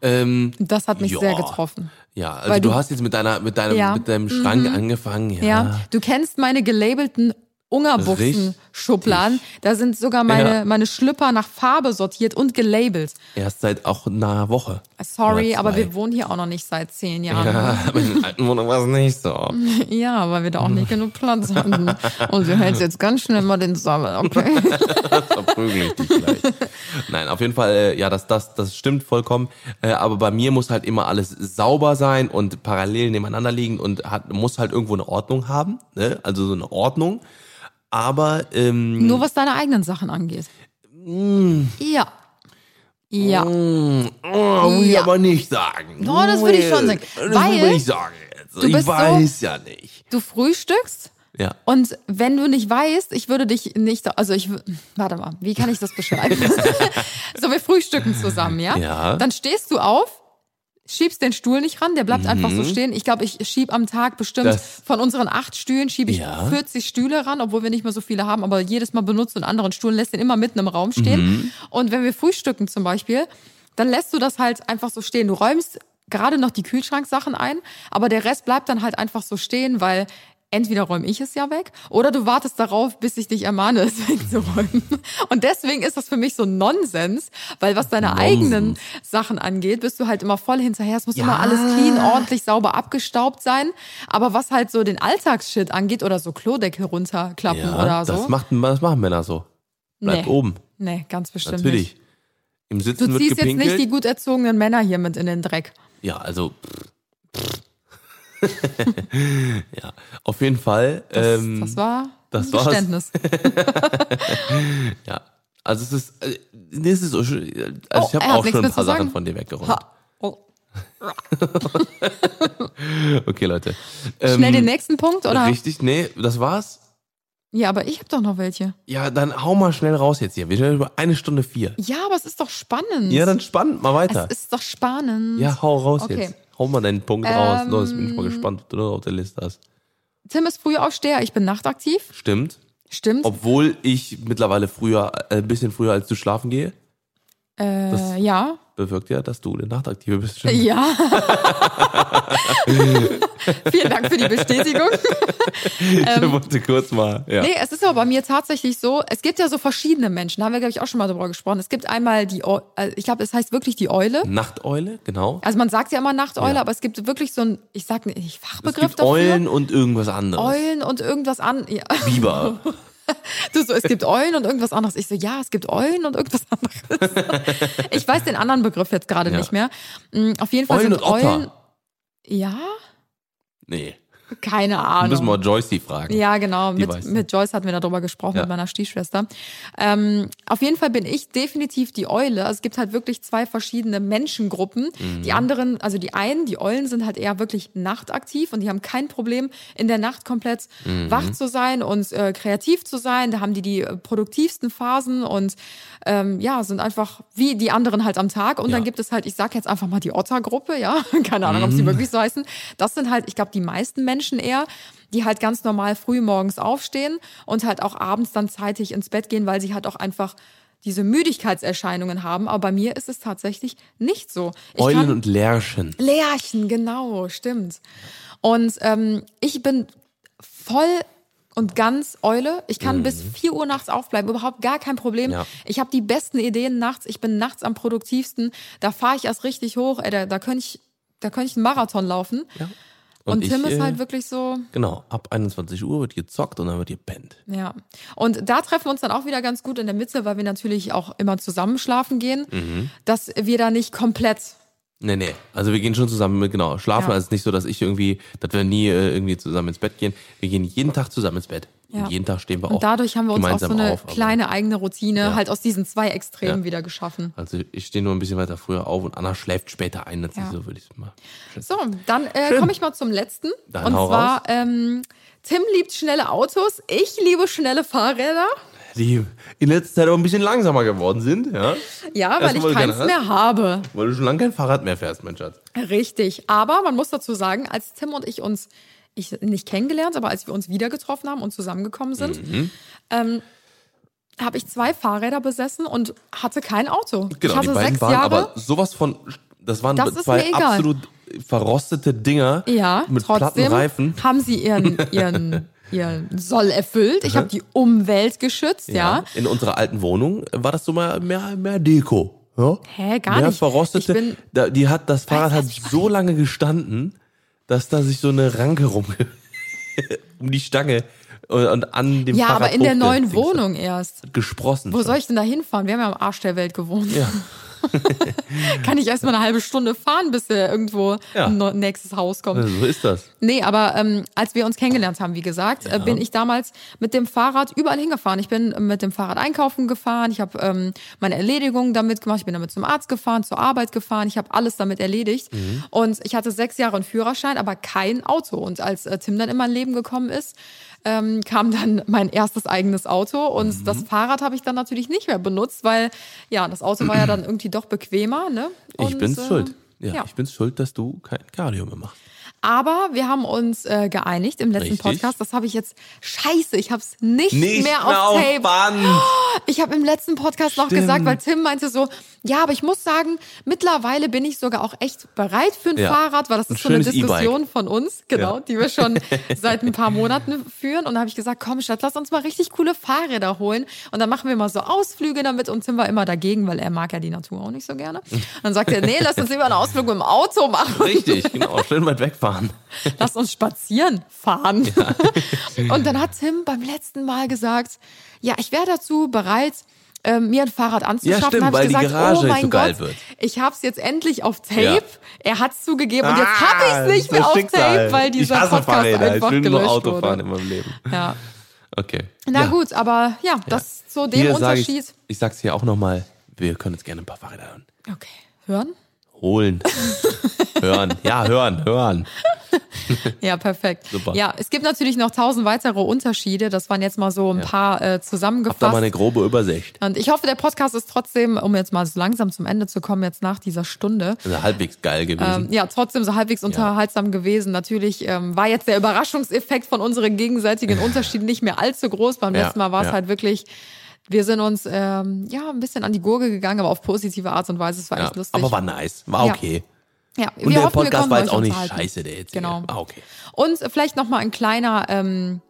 Ähm,
Das hat mich
ja.
sehr getroffen.
Ja, also du,
du-
hast jetzt mit deiner, mit deinem,
Ja.
mit deinem Schrank angefangen, ja.
Ja, du kennst meine gelabelten Ungerbuchsen-Schubladen. Da sind sogar meine,
Ja.
meine Schlüpper nach Farbe sortiert und gelabelt.
Erst seit auch einer Woche.
Sorry, aber wir wohnen hier auch noch nicht seit zehn Jahren.
Ja, aber in der alten Wohnung war es nicht so.
Ja, weil wir da auch nicht genug Platz hatten. Und du hältst jetzt ganz schnell mal den Sammel, okay?
Verprügel ich dich gleich. Nein, auf jeden Fall, äh, ja, das, das, das stimmt vollkommen. Äh, aber bei mir muss halt immer alles sauber sein und parallel nebeneinander liegen und hat, muss halt irgendwo eine Ordnung haben. Ne? Also so eine Ordnung. Aber ähm,
Nur was deine eigenen Sachen angeht. Ja. Ja.
Mm, oh, will ich
Ja.
aber nicht sagen.
Doch, das würde ich schon sagen.
Das
Weil
will ich sagen jetzt.
du
Ich
bist so-
weiß ja nicht.
Du frühstückst
Ja.
und wenn du nicht weißt, ich würde dich nicht, also ich, warte mal, wie kann ich das beschreiben? so, wir frühstücken zusammen, ja?
Ja.
Dann stehst du auf, schiebst den Stuhl nicht ran, der bleibt einfach so stehen. Ich glaube, ich schieb am Tag bestimmt
Mhm. Das-
von unseren acht Stühlen schiebe ich
Ja.
40 Stühle ran, obwohl wir nicht mehr so viele haben, aber jedes Mal benutzt einen anderen Stuhl, lässt den immer mitten im Raum stehen.
Mhm.
Und wenn wir frühstücken zum Beispiel, dann lässt du das halt einfach so stehen. Du räumst gerade noch die Kühlschranksachen ein, aber der Rest bleibt dann halt einfach so stehen, weil entweder räume ich es ja weg oder du wartest darauf, bis ich dich ermahne, es wegzuräumen. Und deswegen ist das für mich so Nonsens, weil was deine
Nonsens.
eigenen Sachen angeht, bist du halt immer voll hinterher. Es muss immer alles clean, ordentlich, sauber abgestaubt sein. Aber was halt so den Alltagsshit angeht oder so Klodeckel runterklappen
Ja,
oder so.
das, macht, das machen Männer so. Bleibt
Nee.
oben.
nee, ganz bestimmt
Natürlich.
nicht.
Im
Du
Sitzen wird
ziehst jetzt nicht die gut erzogenen Männer hier mit in den Dreck.
Ja, also. ja, auf jeden Fall.
Das,
ähm,
das war
das
ein. Geständnis.
ja. Also es ist, äh, nee, es ist so, also
Oh,
ich habe auch schon ein paar. Sachen von dir weggeräumt.
Ha. Oh.
Okay, Leute. Ähm,
Schnell den nächsten Punkt, oder?
Richtig, nee, das war's.
Ja, aber ich habe doch noch welche.
Ja, dann hau mal schnell raus jetzt hier. Wir sind über eine Stunde vier.
Ja, aber es ist doch spannend.
Ja, dann spannend, mal weiter.
Es ist doch spannend.
Ja, hau raus
Okay.
jetzt. Hau mal deinen Punkt raus.
Ähm,
Los, bin ich mal gespannt, ob du noch auf der Liste hast.
Tim ist Frühaufsteher, ich bin nachtaktiv.
Stimmt.
Stimmt.
Obwohl ich mittlerweile früher, äh, ein bisschen früher als du schlafen gehe,
äh, ja.
Bewirkt ja, dass du eine Nachtaktive bist. Stimmt.
Ja. Vielen Dank für die Bestätigung.
Ich wollte kurz mal, ja.
Nee, es ist aber bei mir tatsächlich so, es gibt ja so verschiedene Menschen, da haben wir, glaube ich, auch schon mal drüber gesprochen. Es gibt einmal die, Eu äh, ich glaube, es heißt wirklich die Eule.
Nachteule, genau.
Also man sagt ja immer Nachteule,
Ja.
aber es gibt wirklich so ein, ich sag nicht,
Es
Fachbegriff
gibt
dafür.
Eulen und irgendwas anderes.
Eulen und irgendwas an. Ja.
Biber.
Du so, es gibt Eulen und irgendwas anderes. Ich so, ja, es gibt Eulen und irgendwas anderes. Ich weiß den anderen Begriff jetzt gerade
Ja.
nicht mehr. Mm, Auf jeden Fall
Eulen
sind. Eulen. Ja,
Nee.
Keine Ahnung.
Müssen wir Joyce fragen.
Ja, genau.
Die
Mit, mit Joyce hatten wir darüber gesprochen,
Ja.
mit meiner Stiefschwester. Ähm, auf jeden Fall bin ich definitiv die Eule. Also es gibt halt wirklich zwei verschiedene Menschengruppen.
Mhm.
Die anderen, also die einen, die Eulen sind halt eher wirklich nachtaktiv und die haben kein Problem, in der Nacht komplett
Mhm.
wach zu sein und äh, kreativ zu sein. Da haben die die äh, produktivsten Phasen und ähm, ja, sind einfach wie die anderen halt am Tag. Und
Ja.
dann gibt es halt, ich sag jetzt einfach mal die Otter-Gruppe, ja, keine Ahnung, ob
Mhm.
sie wirklich so heißen. Das sind halt, ich glaube, die meisten Menschen eher, die halt ganz normal früh morgens aufstehen und halt auch abends dann zeitig ins Bett gehen, weil sie halt auch einfach diese Müdigkeitserscheinungen haben. Aber bei mir ist es tatsächlich nicht so. Ich
Eulen und Lärchen.
Lärchen, genau, stimmt. Und ähm, ich bin voll und ganz Eule. Ich kann bis 4 Uhr nachts aufbleiben, überhaupt gar kein Problem.
Mhm. Ja.
Ich habe die besten Ideen nachts. Ich bin nachts am produktivsten. Da fahre ich erst richtig hoch. Ey, da, da könnte ich, da könnte ich einen Marathon laufen.
Ja.
Und,
ich,
Tim ist
äh,
halt wirklich so,
Genau, ab 21 Uhr wird gezockt und dann wird gepennt.
ja. Und da treffen wir uns dann auch wieder ganz gut in der Mitte, weil wir natürlich auch immer zusammen schlafen gehen,
Mhm.
dass wir da nicht komplett
Nee, nee. Also wir gehen schon zusammen, mit- genau, schlafen.
Ja.
Also es ist nicht so, dass ich irgendwie, dass wir nie äh, irgendwie zusammen ins Bett gehen. Wir gehen jeden Tag zusammen ins Bett.
Ja.
Und jeden Tag stehen wir auch
Und dadurch haben wir uns auch so eine
auf, aber-
kleine eigene Routine
Ja.
halt aus diesen zwei Extremen
Ja.
wieder geschaffen.
Also ich stehe nur ein bisschen weiter früher auf und Anna schläft später ein,
Ja.
so würde ich es mal. schätzen.
So, dann äh, komme ich mal zum letzten.
Dann
und zwar, ähm, Tim liebt schnelle Autos, ich liebe schnelle Fahrräder.
Die in letzter Zeit auch ein bisschen langsamer geworden sind, ja.
Ja, weil
Erstmal,
ich keins mehr habe.
Weil du schon lange kein Fahrrad mehr fährst, mein Schatz.
Richtig. Aber man muss dazu sagen, als Tim und ich uns ich nicht kennengelernt, aber als wir uns wieder getroffen haben und zusammengekommen sind,
Mhm.
ähm, habe ich zwei Fahrräder besessen und hatte kein Auto. ich
Genau, die
hatte
beiden
sechs
waren
Jahre.
aber sowas von Das waren
Das
zwei absolut verrostete Dinger
Ja,
mit platten Reifen.
haben sie ihren, ihren, ihren Soll erfüllt. Ich habe die Umwelt geschützt, ja.
In unserer alten Wohnung war das so mal mehr, mehr Deko. Ja?
Hä, gar
mehr
nicht.
verrostete.
Ich bin-
die hat, das Fahrrad hat
ich
so lange gestanden, dass da sich so eine Ranke rum um die Stange und, an dem
Ja,
Fahrrad
aber in der neuen. Wohnung erst.
gesprossen.
Wo soll ich denn da hinfahren? Wir haben ja am Arsch der Welt gewohnt.
Ja.
Kann ich erst mal eine halbe Stunde fahren, bis er irgendwo
Ja.
ein nächstes Haus kommt.
So ist das.
Nee, aber ähm, als wir uns kennengelernt haben, wie gesagt, äh, bin ich damals mit dem Fahrrad überall hingefahren. Ich bin mit dem Fahrrad einkaufen gefahren, ich habe ähm, meine Erledigungen damit gemacht, ich bin damit zum Arzt gefahren, zur Arbeit gefahren, ich habe alles damit erledigt. Und ich hatte sechs Jahre einen Führerschein, aber kein Auto. Und als äh, Tim dann in mein Leben gekommen ist, ähm, kam dann mein erstes eigenes Auto und das Fahrrad habe ich dann natürlich nicht mehr benutzt, weil ja, das Auto war ja dann irgendwie doch bequemer. Ne?
Ich
Und,
bin's
äh,
schuld. Ja,
ja.
ich bin's schuld, dass du kein Cardio mehr machst.
Aber wir haben uns äh, geeinigt im letzten
Richtig.
Podcast. Das habe ich jetzt. Scheiße, ich habe es nicht,
Nicht
mehr auf Tape.
Band.
Ich habe im letzten Podcast noch
Stimmt.
gesagt, weil Tim meinte so, ja, aber ich muss sagen, mittlerweile bin ich sogar auch echt bereit für ein
Ja.
Fahrrad, weil das
Ein
ist so eine Diskussion von uns, genau,
Ja.
die wir schon seit ein paar Monaten führen. Und da habe ich gesagt, komm, Schatz, lass uns mal richtig coole Fahrräder holen. Und dann machen wir mal so Ausflüge damit. Und Tim war immer dagegen, weil er mag ja die Natur auch nicht so gerne. Und dann sagt er, nee, lass uns lieber einen Ausflug mit dem Auto machen.
Richtig, genau. Schön weit wegfahren.
lass uns spazieren fahren. Und dann hat Tim beim letzten Mal gesagt, ja, ich wäre dazu bereit, ähm, mir ein Fahrrad anzuschaffen.
Ja, stimmt,
ich
weil die
gesagt,
Garage
oh
nicht
mein
so geil
Gott,
wird.
ich hab's jetzt endlich auf Tape.
Ja.
Er hat's zugegeben und jetzt
Ah,
hab ich's nicht
das
mehr auf
Schicksal.
Tape, weil dieser
ich hasse
Podcast
Fahrräder.
einfach
ich will nur
gelöscht
Autofahren
wurde.
in meinem Leben.
Ja.
Okay.
Na
ja.
gut, aber ja, das zu dem
Hier sag
Unterschied.
Ich, ich sag's hier auch nochmal. Wir können uns gerne ein paar Fahrräder hören.
Okay, hören?
Holen. hören. Ja, hören, hören.
Ja, perfekt.
Super.
Ja, es gibt natürlich noch tausend weitere Unterschiede. Das waren jetzt mal so ein paar äh,
Hab da
zusammengefasst.
mal eine grobe Übersicht.
Und ich hoffe, der Podcast ist trotzdem, um jetzt mal so langsam zum Ende zu kommen, jetzt nach dieser Stunde,
Also halbwegs geil gewesen.
ähm, ja, trotzdem so halbwegs unterhaltsam gewesen. Natürlich ähm, war jetzt der Überraschungseffekt von unseren gegenseitigen Unterschieden nicht mehr allzu groß. Beim
Ja,
letzten Mal war es
ja.
halt wirklich, wir sind uns ähm, ja ein bisschen an die Gurgel gegangen, aber auf positive Art und Weise. Es war
ja.
echt lustig.
Aber war nice. War
Ja.
okay.
ja,
Und der Podcast
konnten
war jetzt auch nicht scheiße, der jetzt.
Genau.
Ah, okay.
Und vielleicht noch mal ein kleiner, ähm,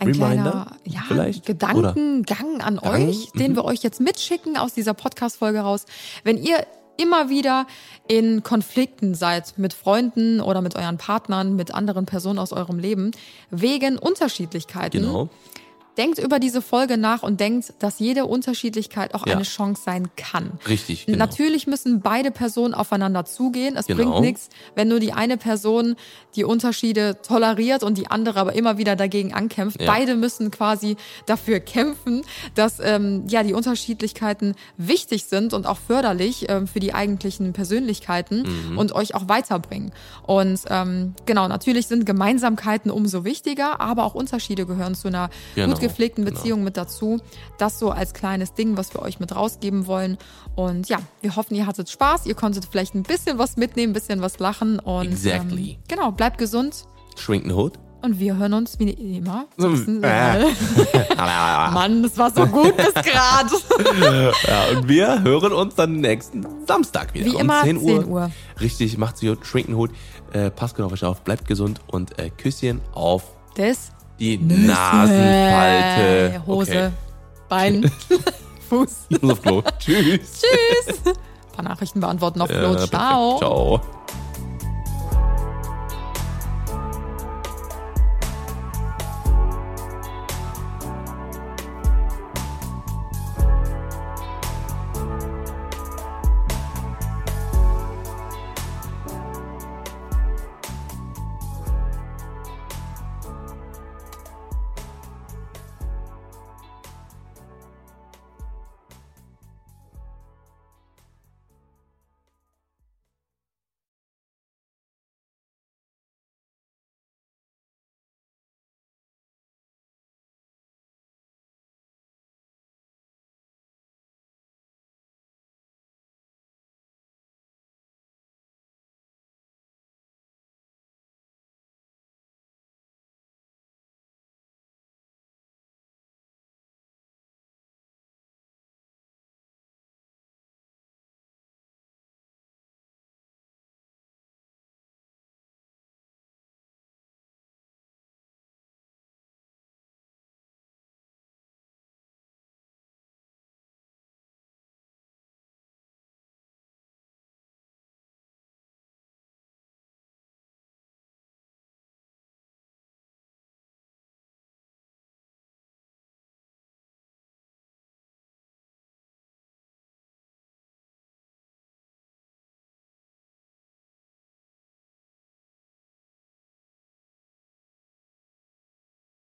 ein
Reminder
kleiner ja,
vielleicht?
Gedankengang an
Gang?
euch, den wir euch jetzt mitschicken aus dieser Podcast-Folge raus. Wenn ihr immer wieder in Konflikten seid mit Freunden oder mit euren Partnern, mit anderen Personen aus eurem Leben, wegen Unterschiedlichkeiten,
Genau.
Denkt über diese Folge nach und denkt, dass jede Unterschiedlichkeit auch
Ja.
eine Chance sein kann.
Richtig, genau.
Natürlich müssen beide Personen aufeinander zugehen. Es
Genau.
bringt nichts, wenn nur die eine Person die Unterschiede toleriert und die andere aber immer wieder dagegen ankämpft.
Ja.
Beide müssen quasi dafür kämpfen, dass ähm, ja die Unterschiedlichkeiten wichtig sind und auch förderlich ähm, für die eigentlichen Persönlichkeiten
Mhm.
und euch auch weiterbringen. Und ähm, genau, natürlich sind Gemeinsamkeiten umso wichtiger, aber auch Unterschiede gehören zu einer
Genau,
gut gepflegten
genau.
Beziehung mit dazu. Das so als kleines Ding, was wir euch mit rausgeben wollen. Und ja, wir hoffen, ihr hattet Spaß. Ihr konntet vielleicht ein bisschen was mitnehmen, ein bisschen was lachen. Und
Exactly.
ähm, genau, bleibt gesund.
Schwingt Hut.
Und wir hören uns wie immer.
Äh.
Mann, das war so gut bis gerade.
Ja, und wir hören uns dann nächsten Samstag wieder.
Wie immer,
um 10 Uhr.
10 Uhr.
Richtig, macht's gut, Schwinkenhut. Äh, passt gut auf euch auf, bleibt gesund und äh, Küsschen auf
Das
die Nasenfalte.
Äh, Hose, Bein, Fuß.
Okay. Auf Klo. Tschüss.
Tschüss. Ein paar Nachrichten beantworten auf.
Ja, perfekt.
Ciao.
Ciao.